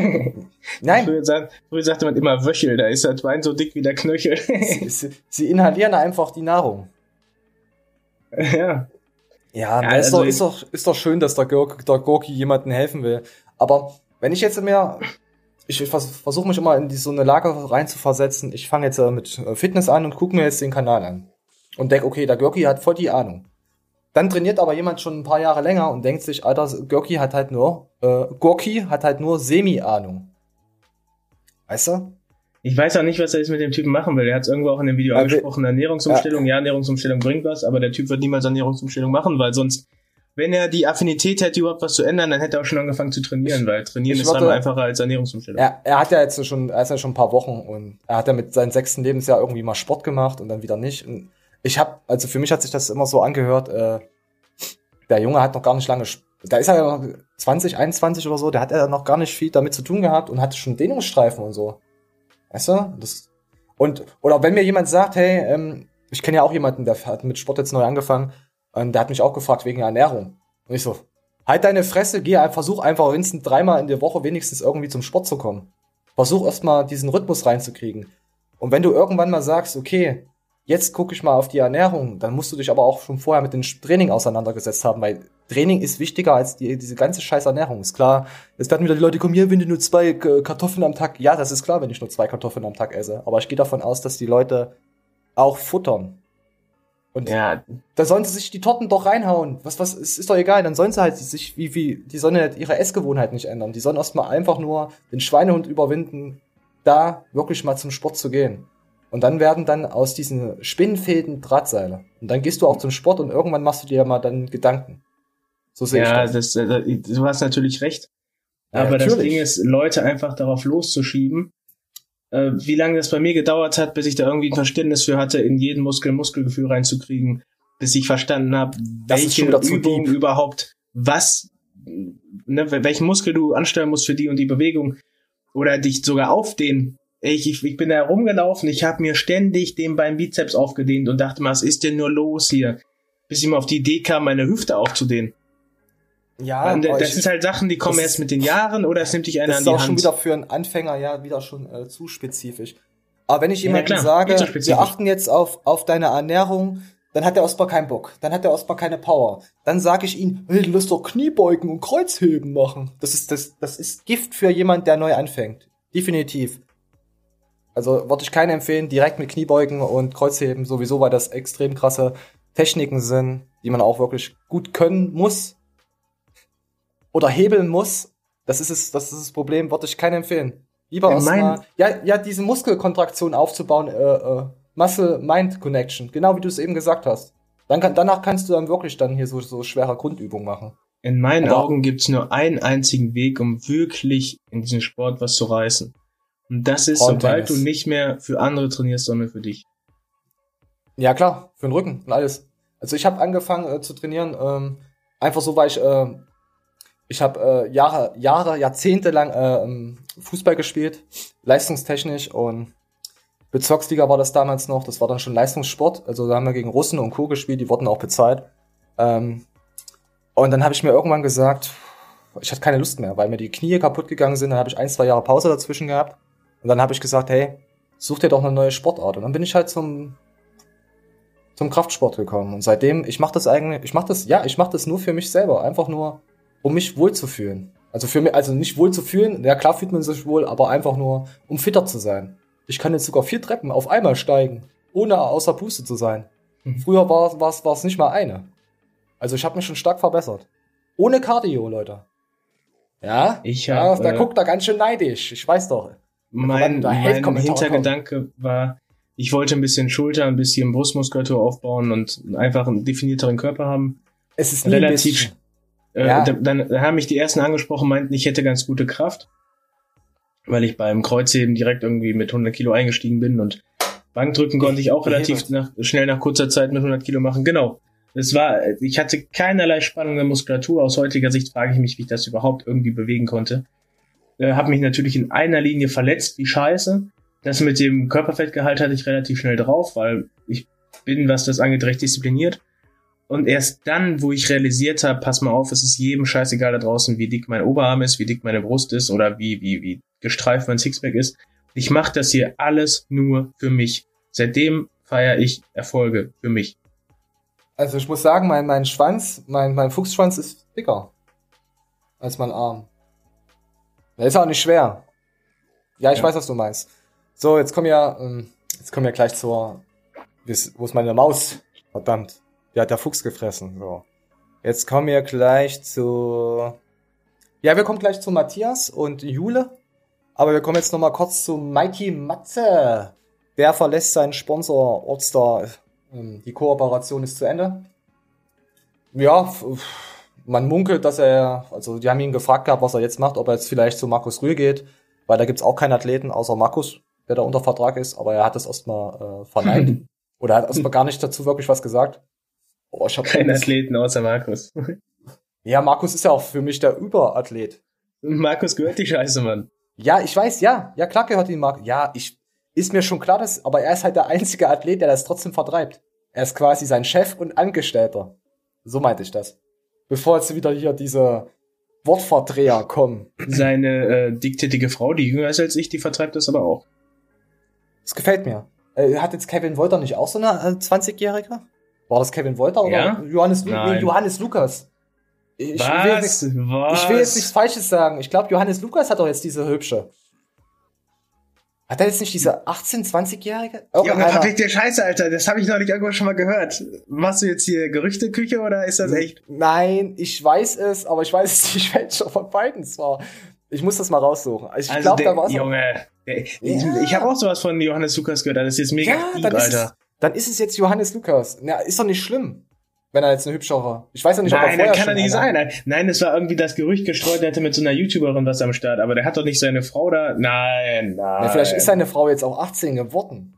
Nein,
Früher, sa- früher sagte man immer Wöchel, da ist das Bein so dick wie der Knöchel.
sie, sie, sie inhalieren einfach die Nahrung.
ja.
Ja,
Ja,
na, ist,
also
doch, ist, doch, ist doch schön, dass der, Gurk, der Gorki jemandem helfen will. Aber wenn ich jetzt mehr, ich vers versuche mich immer in die, so eine Lage reinzuversetzen. Ich fange jetzt äh, mit äh, Fitness an und gucke mir jetzt den Kanal an. Und denke, okay, der Gorki hat voll die Ahnung. Dann trainiert aber jemand schon ein paar Jahre länger und denkt sich, Alter, Gorki hat halt nur, äh, Gorki hat halt nur Semi-Ahnung. Weißt du?
Ich weiß auch nicht, was er jetzt mit dem Typen machen will. Er hat es irgendwo auch in dem Video
Ja,
angesprochen, Ernährungsumstellung. Ja. Ernährungsumstellung bringt was, aber der Typ wird niemals Ernährungsumstellung machen, weil sonst, wenn er die Affinität hätte, überhaupt was zu ändern, dann hätte er auch schon angefangen zu trainieren, weil trainieren
ich
ist dann einfacher als Ernährungsumstellung.
Er, er hat ja jetzt schon, er ist ja schon ein paar Wochen und er hat ja mit seinem sechsten Lebensjahr irgendwie mal Sport gemacht und dann wieder nicht. Und ich habe, also für mich hat sich das immer so angehört, äh, der Junge hat noch gar nicht lange, da ist er ja noch 20, 21 oder so, der hat ja noch gar nicht viel damit zu tun gehabt und hatte schon Dehnungsstreifen und so. Weißt du? Das, und, oder wenn mir jemand sagt, hey, ähm, ich kenne ja auch jemanden, der hat mit Sport jetzt neu angefangen, und der hat mich auch gefragt wegen Ernährung. Und ich so, halt deine Fresse, geh, versuch einfach wenigstens dreimal in der Woche wenigstens irgendwie zum Sport zu kommen. Versuch erstmal diesen Rhythmus reinzukriegen. Und wenn du irgendwann mal sagst, okay, jetzt gucke ich mal auf die Ernährung, dann musst du dich aber auch schon vorher mit dem Training auseinandergesetzt haben, weil Training ist wichtiger als die, diese ganze scheiß Ernährung. Ist klar, jetzt werden wieder die Leute kommen, hier, wenn du nur zwei äh, Kartoffeln am Tag, ja, das ist klar, wenn ich nur zwei Kartoffeln am Tag esse. Aber ich gehe davon aus, dass die Leute auch futtern. Und
Ja,
da sollen sie sich die Torten doch reinhauen. Was, was, es ist doch egal. Dann sollen sie halt sich, wie, wie, die sollen halt ihre Essgewohnheit nicht ändern. Die sollen erstmal einfach nur den Schweinehund überwinden, da wirklich mal zum Sport zu gehen. Und dann werden dann aus diesen Spinnenfäden Drahtseile. Und dann gehst du auch zum Sport und irgendwann machst du dir ja mal dann Gedanken. So sehe
ja
ich das.
das, äh, du hast natürlich recht.
Ja,
Aber das
natürlich.
Ding ist, Leute einfach darauf loszuschieben, äh, wie lange das bei mir gedauert hat, bis ich da irgendwie ein Verständnis für hatte, in jeden Muskel ein Muskelgefühl reinzukriegen, bis ich verstanden habe,
Das
welche Übung
deep.
überhaupt, was, ne, welchen Muskel du anstellen musst für die und die Bewegung oder dich sogar aufdehnen. Ich, ich, ich bin da rumgelaufen, ich habe mir ständig den beim Bizeps aufgedehnt und dachte mal, was ist denn nur los hier? Bis ich mal auf die Idee kam, meine Hüfte aufzudehnen.
Ja,
Und das sind halt Sachen, die kommen
das-
erst mit den Jahren oder es nimmt dich einer
das
an
ist
die
auch schon
Hand.
wieder für einen Anfänger ja wieder schon äh, zu spezifisch. Aber wenn ich jemandem sage, wir achten jetzt auf, auf deine Ernährung, dann hat der erstmal keinen Bock. Dann hat der erstmal keine Power. Dann sage ich ihm, hey, lass doch Kniebeugen und Kreuzheben machen. Das ist, das, das ist Gift für jemand, der neu anfängt. Definitiv. Also würde ich keinen empfehlen, direkt mit Kniebeugen und Kreuzheben sowieso, weil das extrem krasse Techniken sind, die man auch wirklich gut können muss. Oder hebeln muss. Das ist es, das ist das Problem, würde ich keinen empfehlen. Lieber
In
erstmal, ja, ja, diese Muskelkontraktion aufzubauen, äh, äh, Muscle-Mind-Connection, genau wie du es eben gesagt hast. Dann kann, danach kannst du dann wirklich dann hier so, so schwere Grundübungen machen.
In meinen
Aber-
Augen gibt's nur einen einzigen Weg, um wirklich in diesem Sport was zu reißen. Und das ist, sobald du nicht mehr für andere trainierst, sondern für dich.
Ja, klar, für den Rücken und alles. Also ich habe angefangen äh, zu trainieren, ähm, einfach so, weil ich, äh, ich habe äh, Jahre, Jahre, Jahrzehnte lang äh, ähm, Fußball gespielt, leistungstechnisch und Bezirksliga war das damals noch, das war dann schon Leistungssport, also da haben wir gegen Russen und Co. gespielt, die wurden auch bezahlt. Ähm, und dann habe ich mir irgendwann gesagt, ich hatte keine Lust mehr, weil mir die Knie kaputt gegangen sind, dann habe ich ein, zwei Jahre Pause dazwischen gehabt und dann habe ich gesagt, hey, such dir doch eine neue Sportart. Und dann bin ich halt zum zum Kraftsport gekommen. Und seitdem ich mache das eigentlich ich mache das ja ich mache das nur für mich selber. Einfach nur um mich wohlzufühlen. Also für mich also nicht wohlzufühlen ja klar fühlt man sich wohl aber einfach nur um fitter zu sein. Ich kann jetzt sogar vier Treppen auf einmal steigen ohne außer Puste zu sein.
Mhm.
früher war war war es nicht mal eine. Also ich habe mich schon stark verbessert. Ohne Cardio Leute. Ja?
Ich
ja
hab,
da
äh,
guckt da ganz schön neidisch. Ich weiß doch
Mein, mein Hintergedanke war, ich wollte ein bisschen Schulter, ein bisschen Brustmuskulatur aufbauen und einfach einen definierteren Körper haben.
es ist
Relativ. Äh,
Ja.
da, dann haben mich die ersten angesprochen, meinten, ich hätte ganz gute Kraft, weil ich beim Kreuzheben direkt irgendwie mit 100 Kilo eingestiegen bin und Bankdrücken konnte ich auch relativ nach, schnell nach kurzer Zeit mit 100 Kilo machen. Genau. Es war, ich hatte keinerlei Spannung der Muskulatur. Aus heutiger Sicht frage ich mich, wie ich das überhaupt irgendwie bewegen konnte. Äh, habe mich natürlich in einer Linie verletzt, wie scheiße. Das mit dem Körperfettgehalt hatte ich relativ schnell drauf, weil ich bin, was das angeht, recht diszipliniert. Und erst dann, wo ich realisiert habe, pass mal auf, es ist jedem scheißegal da draußen, wie dick mein Oberarm ist, wie dick meine Brust ist oder wie, wie, wie gestreift mein Sixpack ist. Ich mache das hier alles nur für mich. Seitdem feiere ich Erfolge für mich.
Also ich muss sagen, mein, mein Schwanz, mein, mein Fuchsschwanz ist dicker als mein Arm. Der ist auch nicht schwer. Ja, ich
Ja.
weiß, was du meinst. So, jetzt kommen wir, ähm, jetzt kommen wir gleich zur, wo ist meine Maus? Verdammt. Der hat der Fuchs gefressen. So. Jetzt kommen wir gleich zu. Ja, wir kommen gleich zu Matthias und Jule. Aber wir kommen jetzt noch mal kurz zu Mikey Matze. Der verlässt seinen Sponsor Ortstar. Ähm, Die Kooperation ist zu Ende. Ja, f- man munkelt, dass er, also die haben ihn gefragt gehabt, was er jetzt macht, ob er jetzt vielleicht zu Markus Rühl geht, weil da gibt's auch keinen Athleten außer Markus, der da unter Vertrag ist, aber er hat das erstmal äh, verneint. Oder er hat erstmal gar nicht dazu wirklich was gesagt. Oh, ich hab
Kein Athleten außer Markus.
Ja, Markus ist ja auch für mich der Überathlet.
Markus gehört die Scheiße, Mann.
Ja, ich weiß, ja. Ja, klar gehört ihm Markus. Ja, ich, ist mir schon klar, dass, aber er ist halt der einzige Athlet, der das trotzdem vertreibt. Er ist quasi sein Chef und Angestellter. So meinte ich das. Bevor jetzt wieder hier diese Wortverdreher kommen.
Seine äh, dicktittige Frau, die jünger ist als ich, die vertreibt das aber auch.
Das gefällt mir. Äh, hat jetzt Kevin Wolter nicht auch so eine äh, 20-Jährige? War das Kevin Wolter oder
Ja?
Johannes, Lu
Nein.
Johannes Lukas? Ich
Was?
will, jetzt nichts,
Was?
ich will jetzt nichts Falsches sagen. Ich glaube, Johannes Lukas hat doch jetzt diese hübsche. Hat er jetzt nicht diese 18-, 20-Jährige?
Junge,
Irgendeiner-
verfick dir Scheiße, Alter. Das habe ich noch nicht irgendwo schon mal gehört. Machst du jetzt hier Gerüchteküche oder ist das echt?
Nein, ich weiß es, aber ich weiß es nicht, welcher von beiden es war. Ich muss das mal raussuchen. Ich
Also
glaube,
der,
da war es.
Junge, der, ich,
Ja.
ich habe auch sowas von Johannes Lukas gehört. Das ist jetzt mega
Ja, dann ist, es,
Alter.
dann ist es jetzt Johannes Lukas. Na, ist doch nicht schlimm, wenn er jetzt eine hübschere. Ich weiß ja nicht, ob er
Nein,
vorher
das kann er nicht
eine-
sein. Nein, es war irgendwie das Gerücht gestreut, er hätte mit so einer YouTuberin was am Start, aber der hat doch nicht seine Frau da. Nein, nein.
Ja, vielleicht ist seine Frau jetzt auch 18 geworden.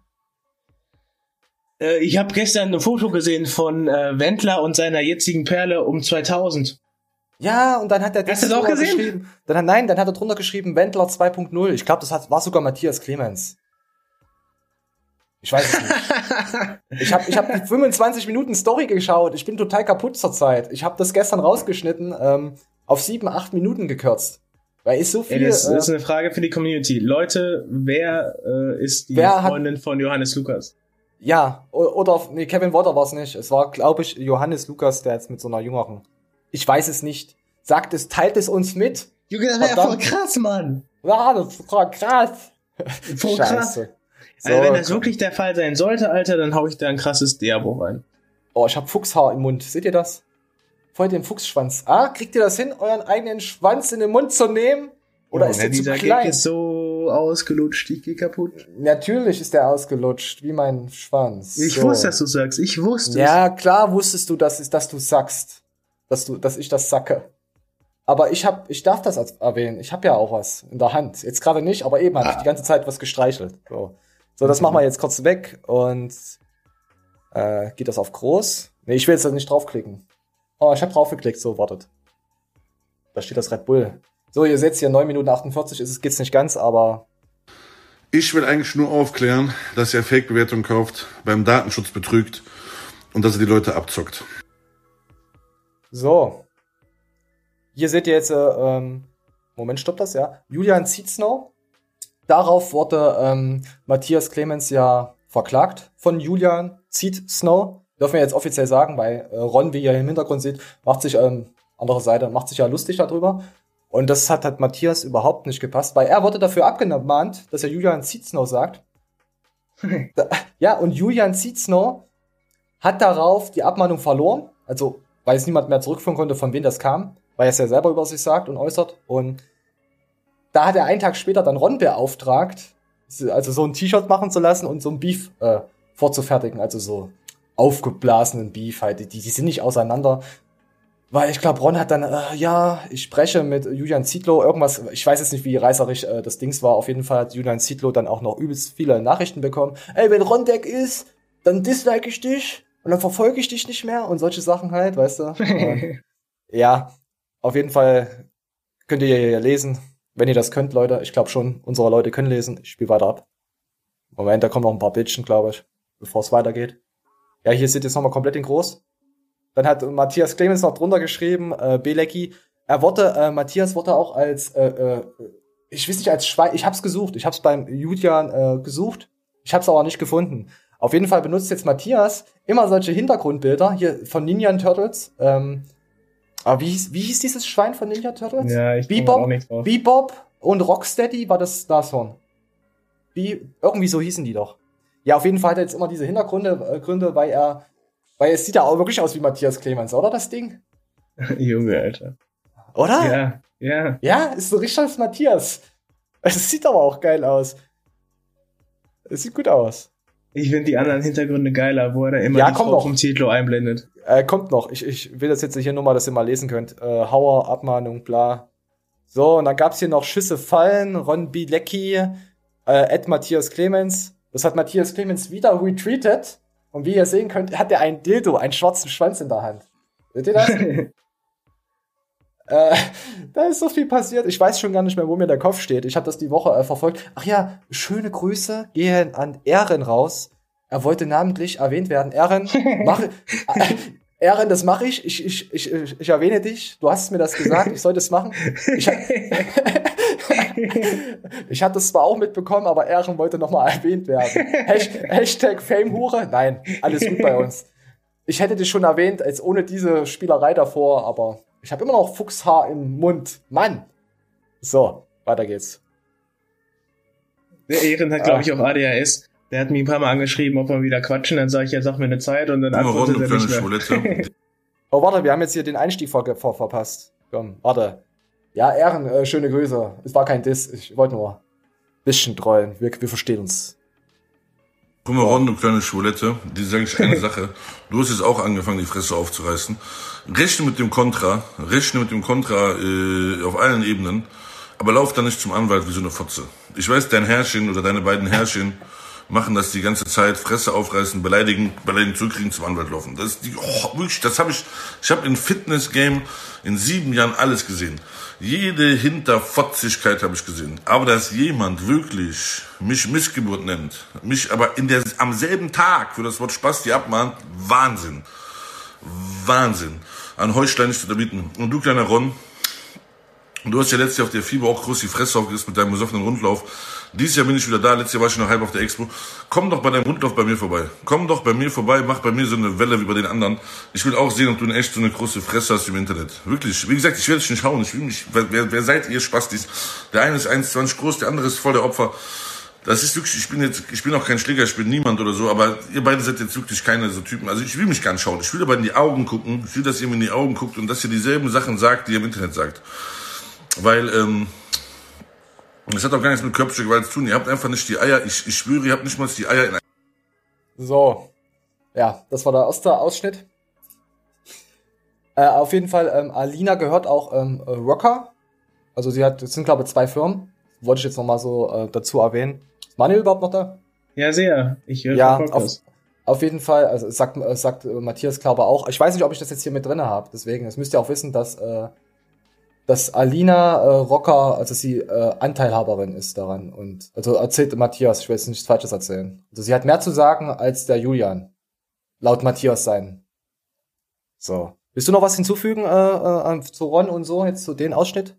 Äh, ich habe gestern ein Foto gesehen von äh, Wendler und seiner jetzigen Perle um 2000.
Ja, und dann hat er
Hast du das auch
drunter
gesehen?
geschrieben. Dann, hat- nein, dann hat er drunter geschrieben Wendler 2.0. Ich glaube, das hat, war sogar Matthias Clemens. Ich weiß es nicht. ich habe ich hab die 25 Minuten Story geschaut. Ich bin total kaputt zur Zeit. Ich habe das gestern rausgeschnitten, ähm, auf 7, 8 Minuten gekürzt. Weil ist so
Ey,
viel.
das, das ist
äh,
eine Frage für die Community. Leute, wer äh, ist die
Wer hat-
Freundin von Johannes Lukas?
ja, oder nee, Kevin Water war es nicht. Es war, glaube ich, Johannes Lukas, der jetzt mit so einer jüngeren. Ich weiß es nicht. Sagt es, teilt es uns mit.
Junge, das
wär ja voll
krass, Mann.
Ja, das war krass.
Voll krass.
Scheiße.
Also wenn
So,
das wirklich der Fall sein sollte, Alter, dann hau ich da ein krasses Diabo rein.
Oh, ich hab Fuchshaar im Mund. Seht ihr das? Voll den Fuchsschwanz. Ah, kriegt ihr das hin, euren eigenen Schwanz in den Mund zu nehmen? Oder ist
Junge,
der zu klein?
Gag ist so ausgelutscht, ich geh kaputt.
Natürlich ist der ausgelutscht, wie mein Schwanz.
Ich
So.
wusste, dass du sagst. Ich wusste
Ja, klar wusstest du, dass, dass du sagst. Dass du, dass ich das sacke. Aber ich hab, ich darf das erwähnen. Ich habe ja auch was in der Hand. Jetzt gerade nicht, aber eben habe ich die ganze Zeit was gestreichelt. So, so das machen wir jetzt kurz weg und äh, geht das auf groß? Nee, ich will jetzt nicht draufklicken. Oh, ich habe draufgeklickt, so, wartet. Da steht das Red Bull. So, ihr seht hier 9 Minuten 48, ist es geht's nicht ganz, aber
Ich will eigentlich nur aufklären, dass er Fake-Bewertungen kauft, beim Datenschutz betrügt und dass er die Leute abzockt.
So. Hier seht ihr jetzt, äh, ähm, Moment, stoppt das, ja? Julian Zietznow. Darauf wurde ähm, Matthias Clemens ja verklagt von Julian Zietznow. Dürfen wir jetzt offiziell sagen, weil äh, Ron, wie ihr im Hintergrund seht, macht sich, ähm, andere Seite, macht sich ja lustig darüber. Und das hat, hat Matthias überhaupt nicht gepasst, weil er wurde dafür abgemahnt, dass er Julian Zietznow sagt. Ja, und Julian Zietznow hat darauf die Abmahnung verloren. Also, weil es niemand mehr zurückführen konnte, von wem das kam, weil er es ja selber über sich sagt und äußert. Und da hat er einen Tag später dann Ron beauftragt, also so ein T-Shirt machen zu lassen und so ein Beef äh, vorzufertigen. Also so aufgeblasenen Beef halt. Die, die sind nicht auseinander. Weil ich glaube, Ron hat dann, äh, ja, ich spreche mit Julian Zietlow, irgendwas, ich weiß jetzt nicht, wie reißerisch äh, das Dings war. Auf jeden Fall hat Julian Zietlow dann auch noch übelst viele Nachrichten bekommen. Ey, wenn Ron Deck ist, dann dislike ich dich und dann verfolge ich dich nicht mehr und solche Sachen halt, weißt du? Ja, auf jeden Fall könnt ihr ja lesen, wenn ihr das könnt, Leute. Ich glaube schon, unsere Leute können lesen. Ich spiele weiter ab. Moment, da kommen noch ein paar Bildchen, glaube ich, bevor es weitergeht. Ja, hier seht ihr es nochmal komplett in groß. Dann hat Matthias Clemens noch drunter geschrieben, äh, Belecki, er wurde, äh, Matthias wurde auch als, äh, äh, ich weiß nicht, als Schwein, ich hab's gesucht, ich hab's beim Julian äh, gesucht, ich hab's aber nicht gefunden. Auf jeden Fall benutzt jetzt Matthias immer solche Hintergrundbilder hier von Ninja Turtles. Ähm, aber wie hieß, wie hieß dieses Schwein von Ninja Turtles?
Ja, ich
Bebop,
auch nicht drauf.
Bebop und Rocksteady war das Nashorn. Wie, irgendwie so hießen die doch. Ja, auf jeden Fall hat er jetzt immer diese Hintergründe, äh, Gründe, weil er Weil es sieht ja auch wirklich aus wie Matthias Clemens, oder das Ding?
Junge, Alter.
Oder?
Ja, ja.
Ja, ist so richtig als Matthias. Es sieht aber auch geil aus. Es sieht gut aus.
Ich finde die anderen Hintergründe geiler, wo er da immer
Ja,
die
komm
Frau
doch.
vom Titlo einblendet.
Äh, kommt noch. Ich, ich will das jetzt hier nur mal, dass ihr mal lesen könnt. Äh, Hauer, Abmahnung, bla. So, und dann gab's hier noch Schüsse fallen, Ron Bilecki, äh, Ed Matthias Clemens. Das hat Matthias Clemens wieder retweetet. Und wie ihr sehen könnt, hat er ein Dildo, einen schwarzen Schwanz in der Hand. Seht ihr das? äh, da ist so viel passiert. Ich weiß schon gar nicht mehr, wo mir der Kopf steht. Ich habe das die Woche äh, verfolgt. Ach ja, schöne Grüße gehen an Ehren raus. Er wollte namentlich erwähnt werden. Ehren, mach, äh, Ehren, das mache ich. Ich, ich, ich. ich erwähne dich. Du hast mir das gesagt. Ich soll das machen. Ich, ich hatte es zwar auch mitbekommen, aber Ehren wollte nochmal erwähnt werden. Hasht Hashtag Famehure? Nein, alles gut bei uns. Ich hätte dich schon erwähnt, als ohne diese Spielerei davor, aber ich habe immer noch Fuchshaar im Mund. Mann! So, weiter geht's.
Der Ehren hat, glaube ich, auch ADHS. Der hat mich ein paar Mal angeschrieben, ob wir wieder quatschen. Dann sage ich, ja, sag mir eine Zeit und dann
rund
antwortet er
kleine
nicht mehr.
Oh, warte, wir haben jetzt hier den Einstieg ver ver verpasst. Komm, warte. Ja, Ehren, äh, schöne Grüße. Es war kein Diss, ich wollte nur ein bisschen trollen. Wir, wir verstehen uns.
Guck mal, Ron, du kleine Schwulette, die sage ich eine Sache. Du hast jetzt auch angefangen, die Fresse aufzureißen. Rechne mit dem Kontra, rechne mit dem Kontra äh, auf allen Ebenen, aber lauf da nicht zum Anwalt wie so eine Fotze. Ich weiß, dein Herrchen oder deine beiden Herrchen machen das die ganze Zeit, Fresse aufreißen, beleidigen, beleidigen, zurückkriegen, zum Anwalt laufen. Das ist die, oh, wirklich, das habe ich, ich habe in Fitness-Game in sieben Jahren alles gesehen. Jede Hinterfotzigkeit habe ich gesehen. Aber dass jemand wirklich mich Missgeburt nennt, mich aber in der, am selben Tag für das Wort Spasti abmahnt, Wahnsinn. Wahnsinn. An zu unterbieten. Und du, kleiner Ron, du hast ja letztes Jahr auf der FIBA auch groß die Fresse aufgerissen mit deinem besoffenen Rundlauf. Dieses Jahr bin ich wieder da, letztes Jahr war ich noch halb auf der Expo. Komm doch bei deinem Rundlauf bei mir vorbei. Komm doch bei mir vorbei, mach bei mir so eine Welle wie bei den anderen. Ich will auch sehen, ob du in echt so eine große Fresse hast im Internet. Wirklich. Wie gesagt, ich werde dich nicht hauen. Ich will mich, wer, wer, wer seid ihr Spastis? Der eine ist 1,20 groß, der andere ist voll der Opfer. Das ist wirklich, ich bin jetzt, ich bin auch kein Schläger, ich bin niemand oder so, aber ihr beide seid jetzt wirklich keine so Typen. Also ich will mich gar nicht schauen. Ich will aber in die Augen gucken. Ich will, dass ihr mir in die Augen guckt und dass ihr dieselben Sachen sagt, die ihr im Internet sagt. Weil, ähm, das hat auch gar nichts mit körperlicher Gewalt zu tun. Ihr habt einfach nicht die Eier. Ich, ich schwöre, ihr habt nicht mal die Eier in
So. Ja, das war der erste Ausschnitt. Äh, auf jeden Fall, ähm, Alina gehört auch ähm, äh, Rocker. Also sie hat, es sind glaube ich zwei Firmen. Wollte ich jetzt nochmal so äh, dazu erwähnen. Manuel überhaupt noch da?
Ja, sehr. Ich höre
Ja,
verfolge
auf, auf jeden Fall, also sagt, äh, sagt äh, Matthias Klauber auch. Ich weiß nicht, ob ich das jetzt hier mit drinne habe. Deswegen, das müsst ihr auch wissen, dass, äh, dass Alina äh, Rocker, also sie äh, Anteilhaberin ist daran. Und also erzählt Matthias, ich will jetzt nichts Falsches erzählen. Also sie hat mehr zu sagen als der Julian. Laut Matthias sein. So. Willst du noch was hinzufügen äh, äh, zu Ron und so, jetzt zu den Ausschnitt?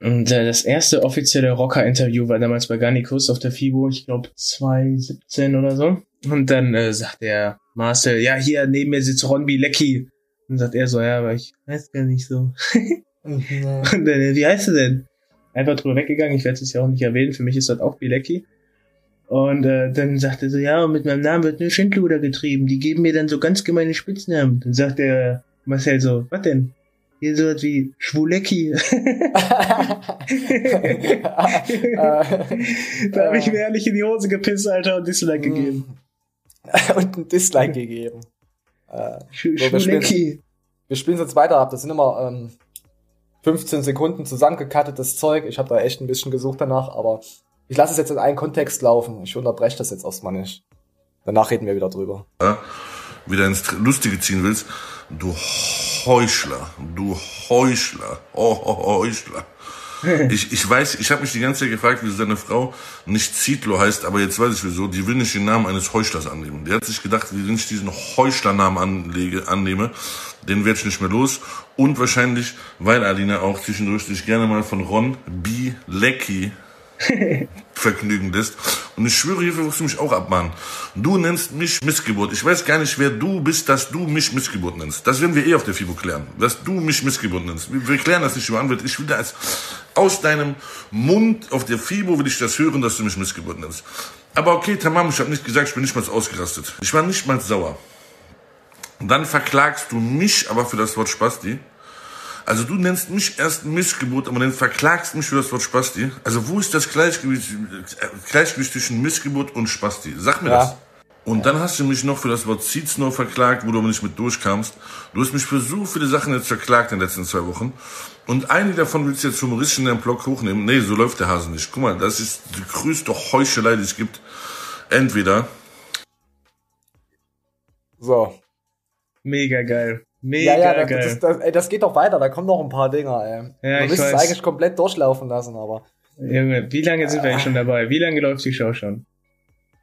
Und äh, das erste offizielle Rocker-Interview war damals bei Garnicus auf der FIBO, ich glaube 2017 oder so. Und dann äh, sagt der Marcel, ja, hier neben mir sitzt Ron Bilecki. Und sagt er so, ja, aber ich weiß gar nicht so. Und dann, äh, wie heißt du denn? Einfach drüber weggegangen, ich werde es ja auch nicht erwähnen, für mich ist das auch Bilecki. Und äh, dann sagt er so, ja, mit meinem Namen wird nur Schindluder getrieben, die geben mir dann so ganz gemeine Spitznamen. Dann sagt der Marcel so, was denn? Hier sowas wie Schwulecki. da habe ich mir ehrlich in die Hose gepisst, Alter, und Dislike gegeben.
und ein Dislike gegeben. Äh,
Sch
so, wir spielen-
Schwulecki.
Wir spielen jetzt weiter ab. Das sind immer ähm, 15 Sekunden zusammengekattetes Zeug. Ich habe da echt ein bisschen gesucht danach, aber ich lasse es jetzt in einen Kontext laufen. Ich unterbreche das jetzt erstmal nicht. Danach reden wir wieder drüber.
Wieder ins Lustige ziehen willst, du Heuchler, du Heuchler, oh, oh Heuchler. Ich, ich weiß, ich habe mich die ganze Zeit gefragt, wieso seine Frau nicht Zitlo heißt, aber jetzt weiß ich wieso. Die will nicht den Namen eines Heuchlers annehmen. Die hat sich gedacht, wenn ich diesen Heuchlernamen anlege, annehme, den werde ich nicht mehr los. Und wahrscheinlich, weil Alina auch zwischendurch sich gerne mal von Ron B. Vergnügen lässt. Und ich schwöre, hierfür wirst du mich auch abmahnen. Du nennst mich Missgeburt. Ich weiß gar nicht, wer du bist, dass du mich Missgeburt nennst. Das werden wir eh auf der FIBO klären. Dass du mich Missgeburt nennst. Wir, klären das nicht über Anwalt. Ich will das aus deinem Mund auf der FIBO will ich das hören, dass du mich Missgeburt nennst. Aber okay, Tamam, ich habe nicht gesagt, ich bin nicht mal ausgerastet. Ich war nicht mal sauer. Dann verklagst du mich aber für das Wort Spasti. Also du nennst mich erst Missgeburt, aber dann verklagst mich für das Wort Spasti. Also wo ist das Gleichgewicht, äh, Gleichgewicht zwischen Missgeburt und Spasti? Sag mir
Ja.
das. Und dann hast du mich noch für das Wort Seedsnow verklagt, wo du aber nicht mit durchkamst. Du hast mich für so viele Sachen jetzt verklagt in den letzten zwei Wochen. Und einige davon willst du jetzt humoristisch in deinem Blog hochnehmen. Nee, so läuft der Hase nicht. Guck mal, das ist die größte Heuchelei, die es gibt. Entweder
So.
Mega geil. Mega
Ja, ja, das,
geil.
das, das, ey, das geht doch weiter, da kommen noch ein paar Dinger, ey.
Ja,
Man
ich
müsste es eigentlich komplett durchlaufen lassen, aber.
Junge, wie lange sind wir eigentlich schon dabei? Wie lange läuft die Show schon?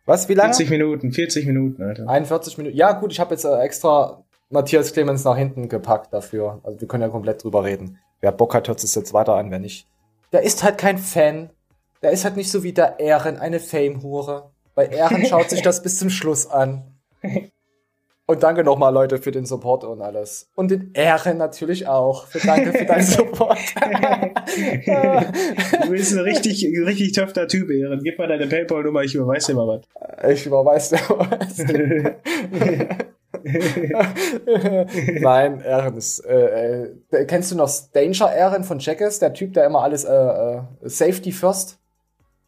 Was, wie lange?
40 Minuten, 40 Minuten, Alter.
41 Minuten. Ja, gut, ich habe jetzt äh, extra Matthias Clemens nach hinten gepackt dafür. Also wir können ja komplett drüber reden. Wer Bock hat, hört es jetzt weiter an, wer nicht. Der ist halt kein Fan. Der ist halt nicht so wie der Ehren, eine Fame-Hure. Bei Ehren schaut sich das bis zum Schluss an. Und danke nochmal, Leute, für den Support und alles. Und den Ehren natürlich auch. Für danke für deinen Support.
Du bist ein richtig, richtig töfter Typ, Ehren. Gib mal deine Paypal-Nummer, ich überweise dir mal was.
Ich überweis dir was. Nein, Ehren ist. Äh, äh, kennst du noch Danger Ehren von Checkers? Der Typ, der immer alles äh, äh, Safety First.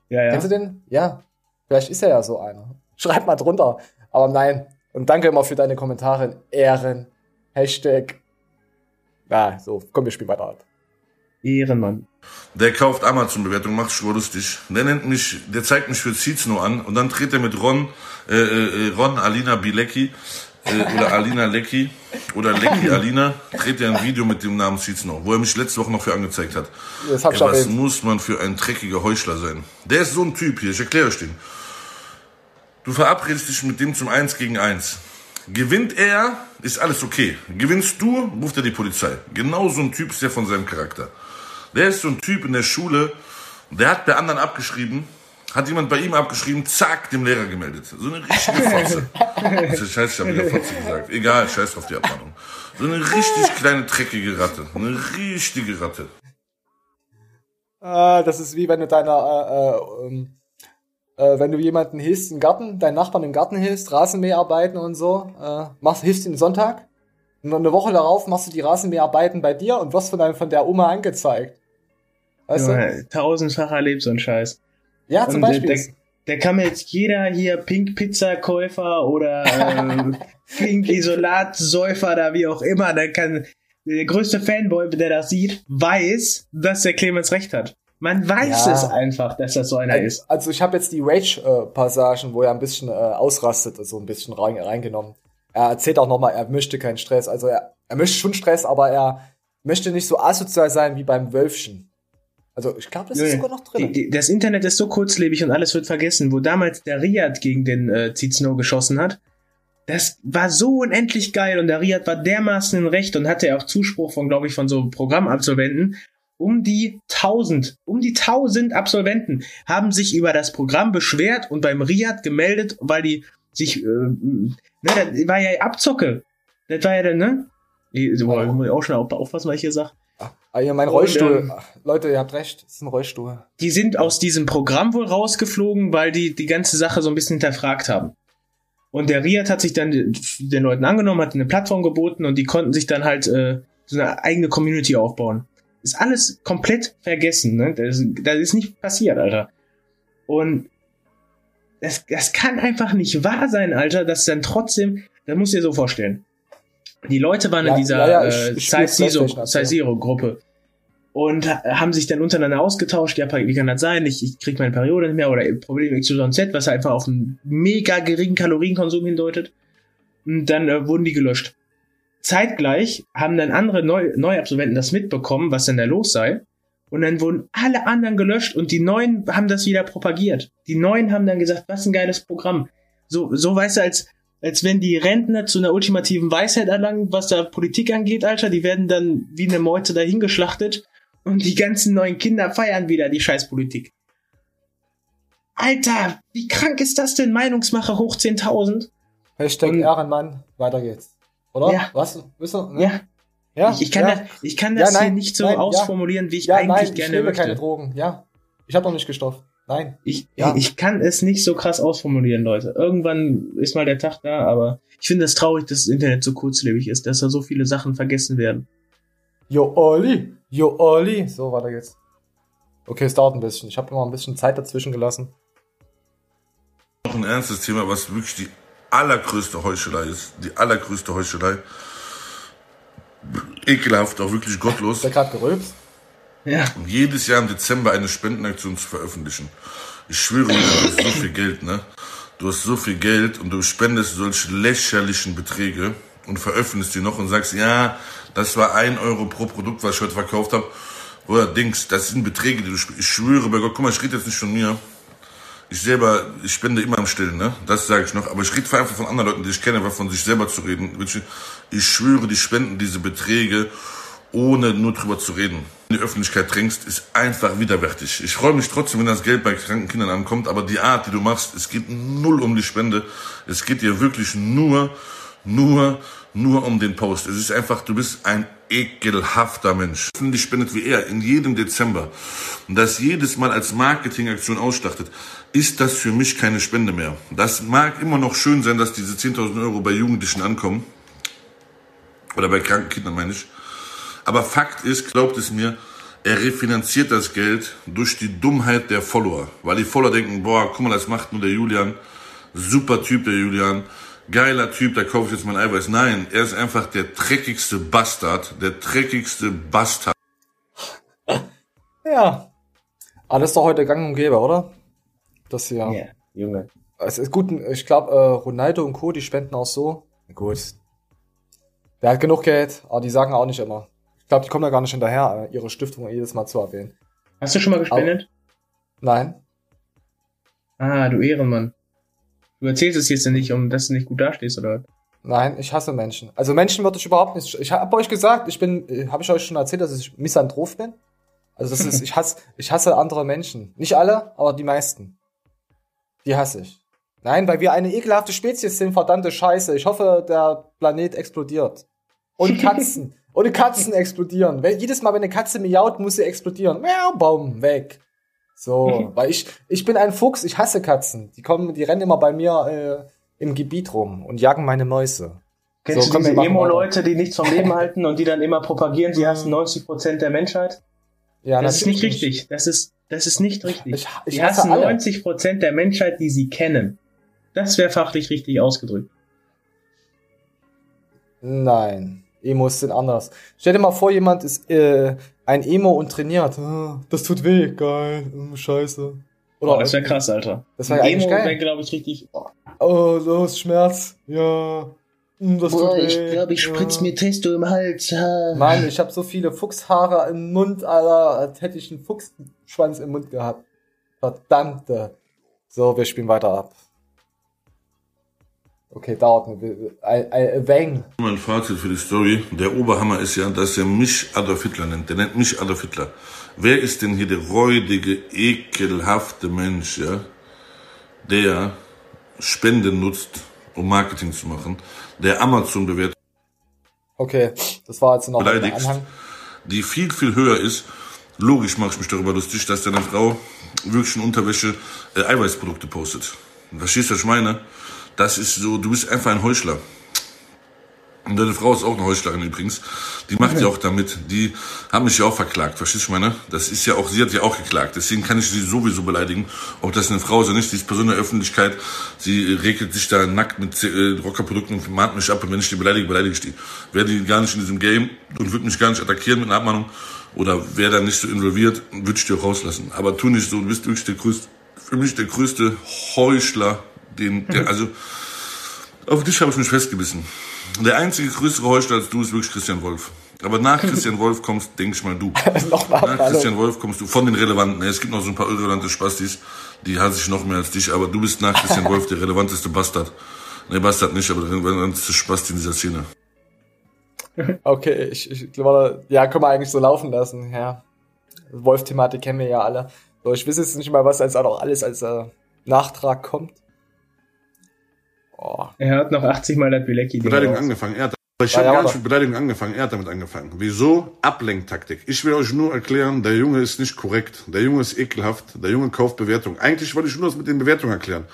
Ja, ja.
Kennst du den? Ja. Vielleicht ist er ja so einer. Schreib mal drunter. Aber nein. Und danke immer für deine Kommentare. Ehren. Hashtag. Na, so, komm, wir spielen weiter.
Ehrenmann.
Der kauft Amazon-Bewertung, macht über lustig. Der nennt mich, der zeigt mich für Zizno an und dann dreht er mit Ron, äh, äh, Ron Alina Bilecki äh, oder Alina Lecki oder Lecki Alina, dreht er ein Video mit dem Namen Zizno, wo er mich letzte Woche noch für angezeigt hat.
Das hab ich
Ey, was
erwähnt.
muss man für ein dreckiger Heuchler sein? Der ist so ein Typ hier, ich erkläre euch den. Du verabredest dich mit dem zum Eins gegen Eins. Gewinnt er, ist alles okay. Gewinnst du, ruft er die Polizei. Genau so ein Typ ist der von seinem Charakter. Der ist so ein Typ in der Schule, der hat bei anderen abgeschrieben, hat jemand bei ihm abgeschrieben, zack, dem Lehrer gemeldet. So eine richtige Fotze. Scheiße, ich habe wieder Fotze gesagt. Egal, scheiß auf die Abmahnung. So eine richtig kleine, dreckige Ratte. Eine richtige Ratte.
Ah, das ist wie wenn du deiner, äh, äh, ähm, äh, wenn du jemanden hilfst im Garten, deinen Nachbarn im Garten hilfst, Rasenmäharbeiten und so, äh, machst, hilfst ihm Sonntag. Und eine Woche darauf machst du die Rasenmäharbeiten bei dir und wirst von, deinem, von der Oma angezeigt. Weißt du?
Junge, tausendfach erlebt so ein Scheiß.
Ja, zum
Und
Beispiel.
Der, der kann mir jetzt jeder hier Pink-Pizza-Käufer oder ähm, Pink-Isolat-Säufer da wie auch immer, der kann, der größte Fanboy, der das sieht, weiß, dass der Clemens recht hat. Man weiß
Ja.
es einfach, dass das so einer ist.
Also ich habe jetzt die Rage-Passagen, wo er ein bisschen äh, ausrastet, so ein bisschen rein, reingenommen. Er erzählt auch nochmal, er möchte keinen Stress. Also er, er möchte schon Stress, aber er möchte nicht so asozial sein wie beim Wölfchen. Also ich glaube, das ist sogar noch drin.
Die, die, das Internet ist so kurzlebig und alles wird vergessen. Wo damals der Riyad gegen den äh, Zizno geschossen hat, das war so unendlich geil und der Riyad war dermaßen in Recht und hatte auch Zuspruch von, glaube ich, von so Programmabsolventen. Um die 1000, um die 1000 Absolventen haben sich über das Programm beschwert und beim Riyad gemeldet, weil die sich, äh, ne, das war ja Abzocke. Das war ja dann, ne? Ich, boah, ich muss auch schon auf- aufpassen, was ich hier sag.
Ah, ja, mein
Und,
Rollstuhl.
ähm,
Ach, Leute, ihr habt recht, es ist ein Rollstuhl.
die sind aus diesem Programm wohl rausgeflogen, weil die die ganze Sache so ein bisschen hinterfragt haben. Und der Riad hat sich dann den Leuten angenommen, hat eine Plattform geboten und die konnten sich dann halt äh, so eine eigene Community aufbauen. Ist alles komplett vergessen, ne? Das, das ist nicht passiert, Alter. Und das, das kann einfach nicht wahr sein, Alter, dass dann trotzdem, das musst du dir so vorstellen. Die Leute waren
Ja,
in dieser
ja, ja, ich-
äh,
ich spiel
Size Zero-
PlayStation,
Size Zero Gruppe und ha- haben sich dann untereinander ausgetauscht. Ja, wie kann das sein? Ich, ich krieg meine Periode nicht mehr oder Problem XYZ, was einfach auf einen mega geringen Kalorienkonsum hindeutet. Und dann äh, wurden die gelöscht. Zeitgleich haben dann andere Neu Neuabsolventen das mitbekommen, was denn da los sei. Und dann wurden alle anderen gelöscht und die Neuen haben das wieder propagiert. Die Neuen haben dann gesagt, was ein geiles Programm. So, so weißt du, als, als wenn die Rentner zu einer ultimativen Weisheit erlangen, was da Politik angeht, Alter, die werden dann wie eine Meute dahingeschlachtet und die ganzen neuen Kinder feiern wieder die Scheißpolitik. Alter, wie krank ist das denn? Meinungsmacher hoch 10.000?
Hashtag Ehrenmann, weiter geht's. Oder?
Ja.
Was? Wisst ihr? Ne?
Ja.
ja.
Ich, ich kann
ja.
das, ich kann
Ja,
das
nein,
hier nicht so
nein, ja.
ausformulieren, wie ich
ja,
eigentlich
nein, ich
gerne
nehme
möchte.
keine Drogen. Ja. Ich habe noch nicht gestopft. Nein.
Ich,
Ja.
ich kann es nicht so krass ausformulieren, Leute. Irgendwann ist mal der Tag da, aber ich finde es traurig, dass das Internet so kurzlebig ist, dass da so viele Sachen vergessen werden.
Jo, Olli. Jo, Olli. So, weiter geht's. Okay, es dauert ein bisschen. Ich habe immer ein bisschen Zeit dazwischen gelassen.
Noch ein ernstes Thema, was wirklich die allergrößte Heuchelei ist. Die allergrößte Heuchelei. Ekelhaft, auch wirklich gottlos.
Der gerade gerülpst.
Ja.
jedes Jahr im Dezember eine Spendenaktion zu veröffentlichen. Ich schwöre, dir, du hast so viel Geld, ne? Du hast so viel Geld und du spendest solche lächerlichen Beträge und veröffentlichst die noch und sagst, ja, das war ein Euro pro Produkt, was ich heute verkauft habe. Oder Dings, das sind Beträge, die du sp- Ich schwöre bei Gott, guck mal, ich rede jetzt nicht von mir. Ich selber, ich spende immer im Stillen, ne? Das sage ich noch. Aber ich rede einfach von anderen Leuten, die ich kenne, weil von sich selber zu reden. Ich schwöre, die spenden diese Beträge, ohne nur drüber zu reden. In die Öffentlichkeit drängst, ist einfach widerwärtig. Ich freue mich trotzdem, wenn das Geld bei kranken Kindern ankommt, aber die Art, die du machst, es geht null um die Spende. Es geht dir wirklich nur, nur, nur um den Post. Es ist einfach, du bist ein ekelhafter Mensch. Die spendet wie er in jedem Dezember und das jedes Mal als Marketingaktion ausstattet, ist das für mich keine Spende mehr. Das mag immer noch schön sein, dass diese 10.000 Euro bei Jugendlichen ankommen. Oder bei kranken Kindern meine ich. Aber Fakt ist, glaubt es mir, er refinanziert das Geld durch die Dummheit der Follower. Weil die Follower denken, boah, guck mal, das macht nur der Julian. Super Typ, der Julian. Geiler Typ, da kaufe ich jetzt mein Eiweiß. Nein, er ist einfach der dreckigste Bastard. Der dreckigste Bastard.
Ja. Alles doch heute gang und gäbe, oder? Das hier.
Ja, Junge.
Es ist gut, ich glaube, äh, Ronaldo und Co., die spenden auch so. Gut. Der hat genug Geld, aber die sagen auch nicht immer. Ich glaube, die kommen da gar nicht hinterher, äh, ihre Stiftung jedes Mal zu erwähnen.
Hast du schon mal gespendet?
Nein.
Ah, du Ehrenmann. Du erzählst es jetzt ja nicht, um dass du nicht gut dastehst, oder?
Nein, ich hasse Menschen. Also Menschen würde ich überhaupt nicht. Ich habe euch gesagt, ich bin, habe ich euch schon erzählt, dass ich Misanthrop bin? Also das ist, ich hasse, ich hasse andere Menschen. Nicht alle, aber die meisten. Die hasse ich. Nein, weil wir eine ekelhafte Spezies sind, verdammte Scheiße. Ich hoffe, der Planet explodiert. Und Katzen. Und Katzen explodieren. Jedes Mal, wenn eine Katze miaut, muss sie explodieren. Miau, Baum, weg. So, weil ich, ich bin ein Fuchs, ich hasse Katzen. Die kommen, die rennen immer bei mir äh, im Gebiet rum und jagen meine Mäuse.
Kennst
So,
du diese. Emo-Leute, die nichts vom Leben halten und die dann immer propagieren, sie hassen 90% der Menschheit?
Ja,
das ist
natürlich
nicht richtig. Das ist, das ist nicht richtig.
Ich, ich
sie
hasse
hassen
alle.
90% der Menschheit, die sie kennen. Das wäre fachlich richtig ausgedrückt.
Nein, Emos sind anders. Stell dir mal vor, jemand ist äh, ein Emo und trainiert. Ah, Das tut weh, geil, hm, scheiße. Oder
Oh, das wäre krass, Alter.
Das wäre eigentlich
Emo
geil.
wäre, glaube ich, richtig. Oh,
Oh, los, Schmerz. Ja. Hm, Das tut
boah,
weh.
ich glaube, ich spritz
ja.
mir Testo im Hals.
Mann, ich habe so viele Fuchshaare im Mund, Alter, als hätte ich einen Fuchsschwanz im Mund gehabt. Verdammte. So, wir spielen weiter ab. Okay, dauert ein, ein, ein Wang.
Mein Fazit für die Story. Der Oberhammer ist ja, dass er mich Adolf Hitler nennt. Der nennt mich Adolf Hitler. Wer ist denn hier der räudige, ekelhafte Mensch, ja, der Spenden nutzt, um Marketing zu machen, der Amazon bewertet,
Okay, das war jetzt noch ein Anhang.
die viel, viel höher ist. Logisch mache ich mich darüber lustig, dass deine Frau wirklich in Unterwäsche äh, Eiweißprodukte postet. Verstehst du, was ich meine? Das ist so, du bist einfach ein Heuchler. Und deine Frau ist auch eine Heuchlerin übrigens. Die macht ja auch damit. Die haben mich ja auch verklagt. Verstehst du, ich meine? Das ist ja auch, sie hat ja auch geklagt. Deswegen kann ich sie sowieso beleidigen. Ob das eine Frau ist oder nicht, sie ist Person der Öffentlichkeit. Sie regelt sich da nackt mit äh, Rockerprodukten und mahnt mich ab. Und wenn ich die beleidige, beleidige ich die. Wäre die gar nicht in diesem Game und würde mich gar nicht attackieren mit einer Abmahnung oder wäre da nicht so involviert, würde ich die auch rauslassen. Aber tu nicht so, du bist wirklich der größte, für mich der größte Heuchler, den, der, also, auf dich habe ich mich festgebissen. Der einzige größere Heuchler als du ist wirklich Christian Wolf. Aber nach Christian Wolf kommst, denke ich mal, du.
noch eine
Nach. Christian Wolf kommst du von den Relevanten. Es gibt noch so ein paar irrelevante Spastis, die hasse ich noch mehr als dich, aber du bist nach Christian Wolf der relevanteste Bastard. Ne, Bastard nicht, aber der relevanteste Spasti in dieser Szene.
Okay, ich, ich glaube, ja, können wir eigentlich so laufen lassen, ja. Wolf-Thematik kennen wir ja alle. So, ich weiß jetzt nicht mal, was als auch alles als äh, Nachtrag kommt. Oh.
Er hat noch 80 Mal das Bilecki.
Verteidigung angefangen. Er hat Ich habe
ja,
gar nicht mit Beleidigung angefangen, er hat damit angefangen. Wieso? Ablenktaktik. Ich will euch nur erklären, der Junge ist nicht korrekt, der Junge ist ekelhaft, der Junge kauft Bewertung. Eigentlich wollte ich nur das mit den Bewertungen erklären.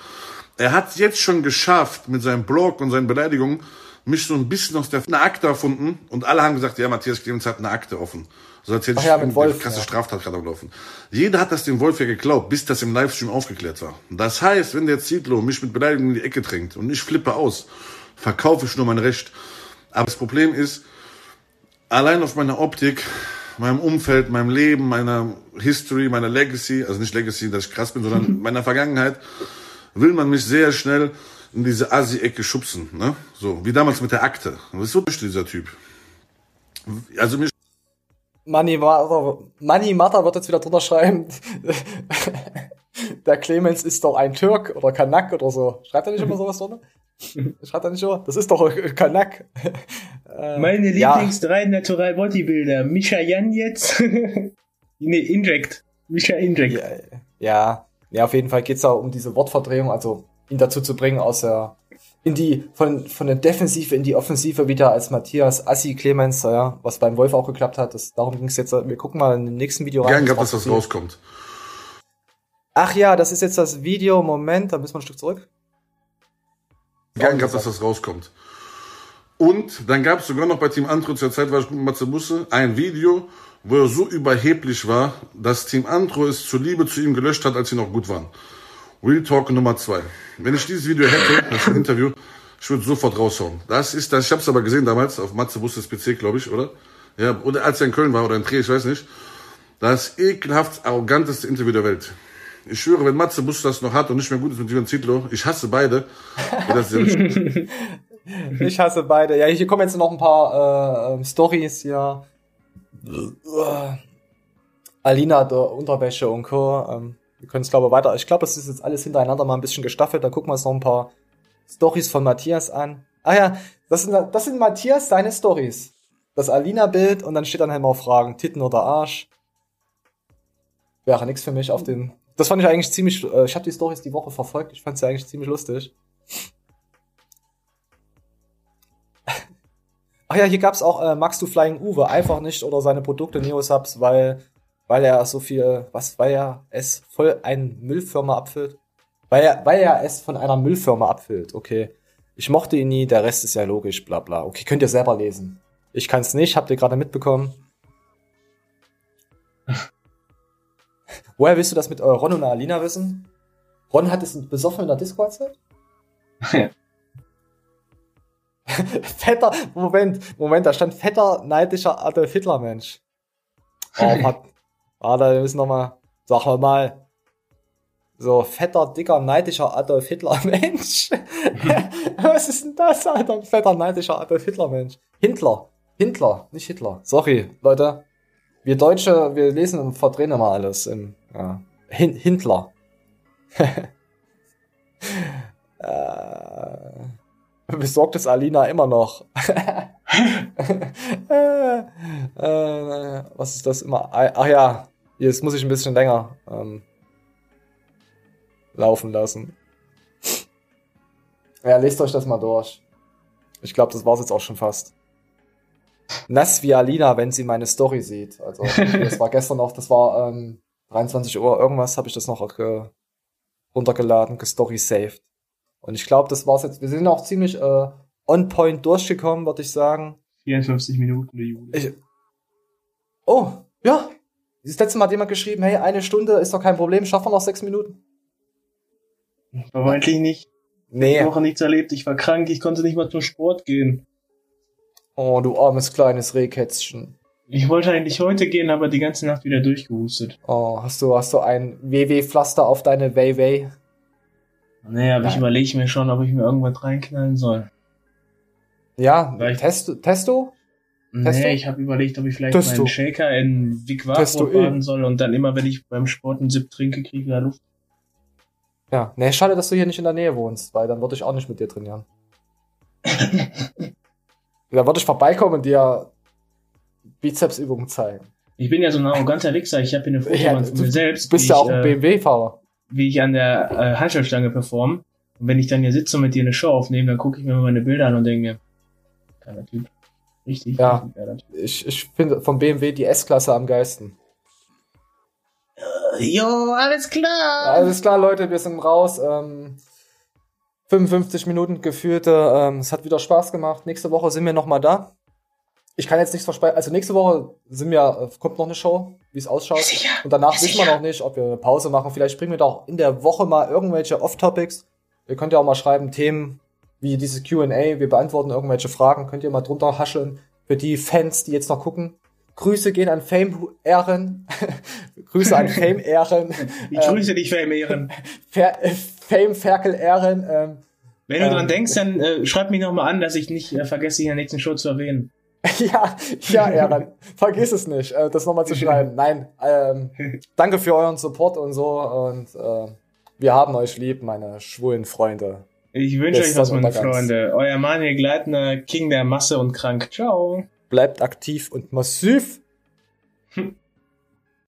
Er hat jetzt schon geschafft, mit seinem Blog und seinen Beleidigungen, mich so ein bisschen aus der eine Akte erfunden und alle haben gesagt, ja, Matthias Clemens hat eine Akte offen. So
Ach
ich
ja, mit
eine
Wolf,
krasse
ja.
Straftat gerade am Laufen. Jeder hat das dem Wolf ja geglaubt, bis das im Livestream aufgeklärt war. Das heißt, wenn der Zitlo mich mit Beleidigungen in die Ecke drängt und ich flippe aus, verkaufe ich nur mein Recht. Aber das Problem ist, allein auf meiner Optik, meinem Umfeld, meinem Leben, meiner History, meiner Legacy, also nicht Legacy, dass ich krass bin, sondern meiner Vergangenheit, will man mich sehr schnell in diese Assi-Ecke schubsen. Ne? So, wie damals mit der Akte. Was ist so dieser Typ? Also mich
Money Mother, Money Mother wird jetzt wieder drunter schreiben. Der Clemens ist doch ein Türk oder Kanak oder so. Schreibt er nicht immer sowas drunter? Schreibt er nicht immer? Das ist doch Kanak. Äh,
Meine
ja.
Lieblings drei Natural Bodybuilder. Misha Jan jetzt. nee, Inject. Misha Inject.
Ja, ja, ja, auf jeden Fall geht's da um diese Wortverdrehung, also ihn dazu zu bringen, aus der in die von von der Defensive in die Offensive wieder als Matthias Assi Clemens, ja, was beim Wolf auch geklappt hat. Das, darum ging's jetzt. Wir gucken mal in den nächsten Video rein.
gern gehabt, dass das rauskommt.
Ach ja, das ist jetzt das Video. Moment, da müssen wir ein Stück zurück.
Gern gehabt, dass das rauskommt. Und dann gab es sogar noch bei Team Antro zur Zeit, war ich mit Matze Busse, ein Video, wo er so überheblich war, dass Team Antro es zuliebe zu ihm gelöscht hat, als sie noch gut waren. Real Talk Nummer zwei. Wenn ich dieses Video hätte, das Interview, ich würde sofort raushauen. Das ist das, ich habe es aber gesehen damals, auf Matze Busses PC, glaube ich, oder? Ja, oder als er in Köln war oder in Trier, ich weiß nicht. Das ekelhaft arroganteste Interview der Welt. Ich schwöre, wenn Matze Bus das noch hat und nicht mehr gut ist mit Zietlow, ich hasse beide.
Ich hasse beide. Ja, hier kommen jetzt noch ein paar äh, ähm, Stories. Äh, Alina der Unterwäsche und Co. Ähm, wir können es glaube ich weiter. Ich glaube, es ist jetzt alles hintereinander mal ein bisschen gestaffelt. Da gucken wir uns noch ein paar Stories von Matthias an. Ah ja, das sind, das sind Matthias seine Stories. Das Alina-Bild und dann steht dann halt mal Fragen, Titten oder Arsch. Wäre nix für mich auf den. Das fand ich eigentlich ziemlich. Äh, ich habe die Stories die Woche verfolgt. Ich fand sie eigentlich ziemlich lustig. Ach ja, hier gab's auch äh, Magst du Flying Uwe einfach nicht oder seine Produkte Neosubs, weil weil er so viel, was, weil er es voll ein Müllfirma abfüllt. Weil er, weil er es von einer Müllfirma abfüllt. Okay, ich mochte ihn nie, der Rest ist ja logisch, bla bla. Okay, könnt ihr selber lesen. Ich kann's nicht, habt ihr gerade mitbekommen. Woher willst du das mit Ron und Alina wissen? Ron hat es besoffen in der Discord-Zeit? fetter, Moment, Moment, da stand fetter, neidischer Adolf Hitler, Mensch. Oh, Warte, wir müssen noch mal, sag mal mal, so fetter, dicker, neidischer Adolf Hitler, Mensch. Was ist denn das, Alter? Fetter, neidischer Adolf Hitler, Mensch. Hintler, Hintler, nicht Hitler. Sorry, Leute. Wir Deutsche, wir lesen und verdrehen immer alles. Im, ja. Hin Hintler. äh, besorgt es Alina immer noch. äh, äh, was ist das immer? Ach ja, jetzt muss ich ein bisschen länger ähm, laufen lassen. Ja, lest euch das mal durch. Ich glaube, das war's jetzt auch schon fast. Nass wie Alina, wenn sie meine Story sieht. Also, das war gestern noch, das war ähm, 23 Uhr irgendwas, habe ich das noch ge runtergeladen, gestory saved. Und ich glaube, das war's jetzt. Wir sind auch ziemlich äh, on point durchgekommen, würde ich sagen.
54 Minuten, Juli.
Ich, oh, ja. Das letzte Mal hat jemand geschrieben, hey, eine Stunde ist doch kein Problem, schaffen wir noch sechs Minuten?
Aber eigentlich nicht.
Nee.
Ich Woche nichts erlebt, ich war krank, ich konnte nicht mal zum Sport gehen.
Oh, du armes kleines Rehkätzchen.
Ich wollte eigentlich heute gehen, aber die ganze Nacht wieder durchgehustet.
Oh, hast du, hast du ein WW-Pflaster auf deine Way-Way?
Naja, aber ich überlege mir schon, ob ich mir irgendwas reinknallen soll.
Ja,
Vielleicht-
Testo? Testo? Testo?
Nee, ich habe überlegt, ob ich vielleicht
Testo.
meinen Shaker in
eh.
baden soll und dann immer, wenn ich beim Sport einen Sip trinke, kriege ich wieder Luft.
Ja, nee, schade, dass du hier nicht in der Nähe wohnst, weil dann würde ich auch nicht mit dir trainieren. da würde ich vorbeikommen und dir Bizepsübungen zeigen.
Ich bin ja so ein arroganter Wichser, ich habe hier eine Fotowand von
du
mir selbst,
bist
wie
ja
ich,
auch ein
äh,
BMW-Fahrer.
wie ich an der äh, Handschellstange perform. Und wenn ich dann hier sitze und mit dir eine Show aufnehme, dann gucke ich mir meine Bilder an und denke mir, geiler Typ. Richtig.
Ja.
richtig.
Ich, ich finde vom BMW die S-Klasse am geilsten.
Jo, alles klar.
Alles klar, Leute, wir sind raus. Ähm, 55 Minuten geführte. Ähm, es hat wieder Spaß gemacht. Nächste Woche sind wir nochmal da. Ich kann jetzt nichts versprechen. Also nächste Woche sind wir, äh, kommt noch eine Show, wie es ausschaut.
Sicher.
Und danach
Ja,
wissen wir noch nicht, ob wir eine Pause machen. Vielleicht bringen wir da auch in der Woche mal irgendwelche Off-Topics. Ihr könnt ja auch mal schreiben, Themen wie dieses Q&A. Wir beantworten irgendwelche Fragen. Könnt ihr mal drunter hascheln. Für die Fans, die jetzt noch gucken. Grüße gehen an Fame Ehren. Grüße an Fame Ehren.
Ich grüße dich, Fame Ehren.
Äh, Fame Ferkel Ehren. Ähm,
Wenn du
Ähm.
dran denkst, dann äh, schreib mich nochmal an, dass ich nicht äh, vergesse, in der nächsten Show zu erwähnen.
ja, ja, Ehren. Vergiss es nicht, äh, das nochmal zu schreiben. Nein, ähm, danke für euren Support und so. Und äh, wir haben euch lieb, meine schwulen Freunde.
Ich wünsche euch was, meine. Freunde. Euer Manuel Gleitner, King der Masse und krank. Ciao.
Bleibt aktiv und massiv.
Hm.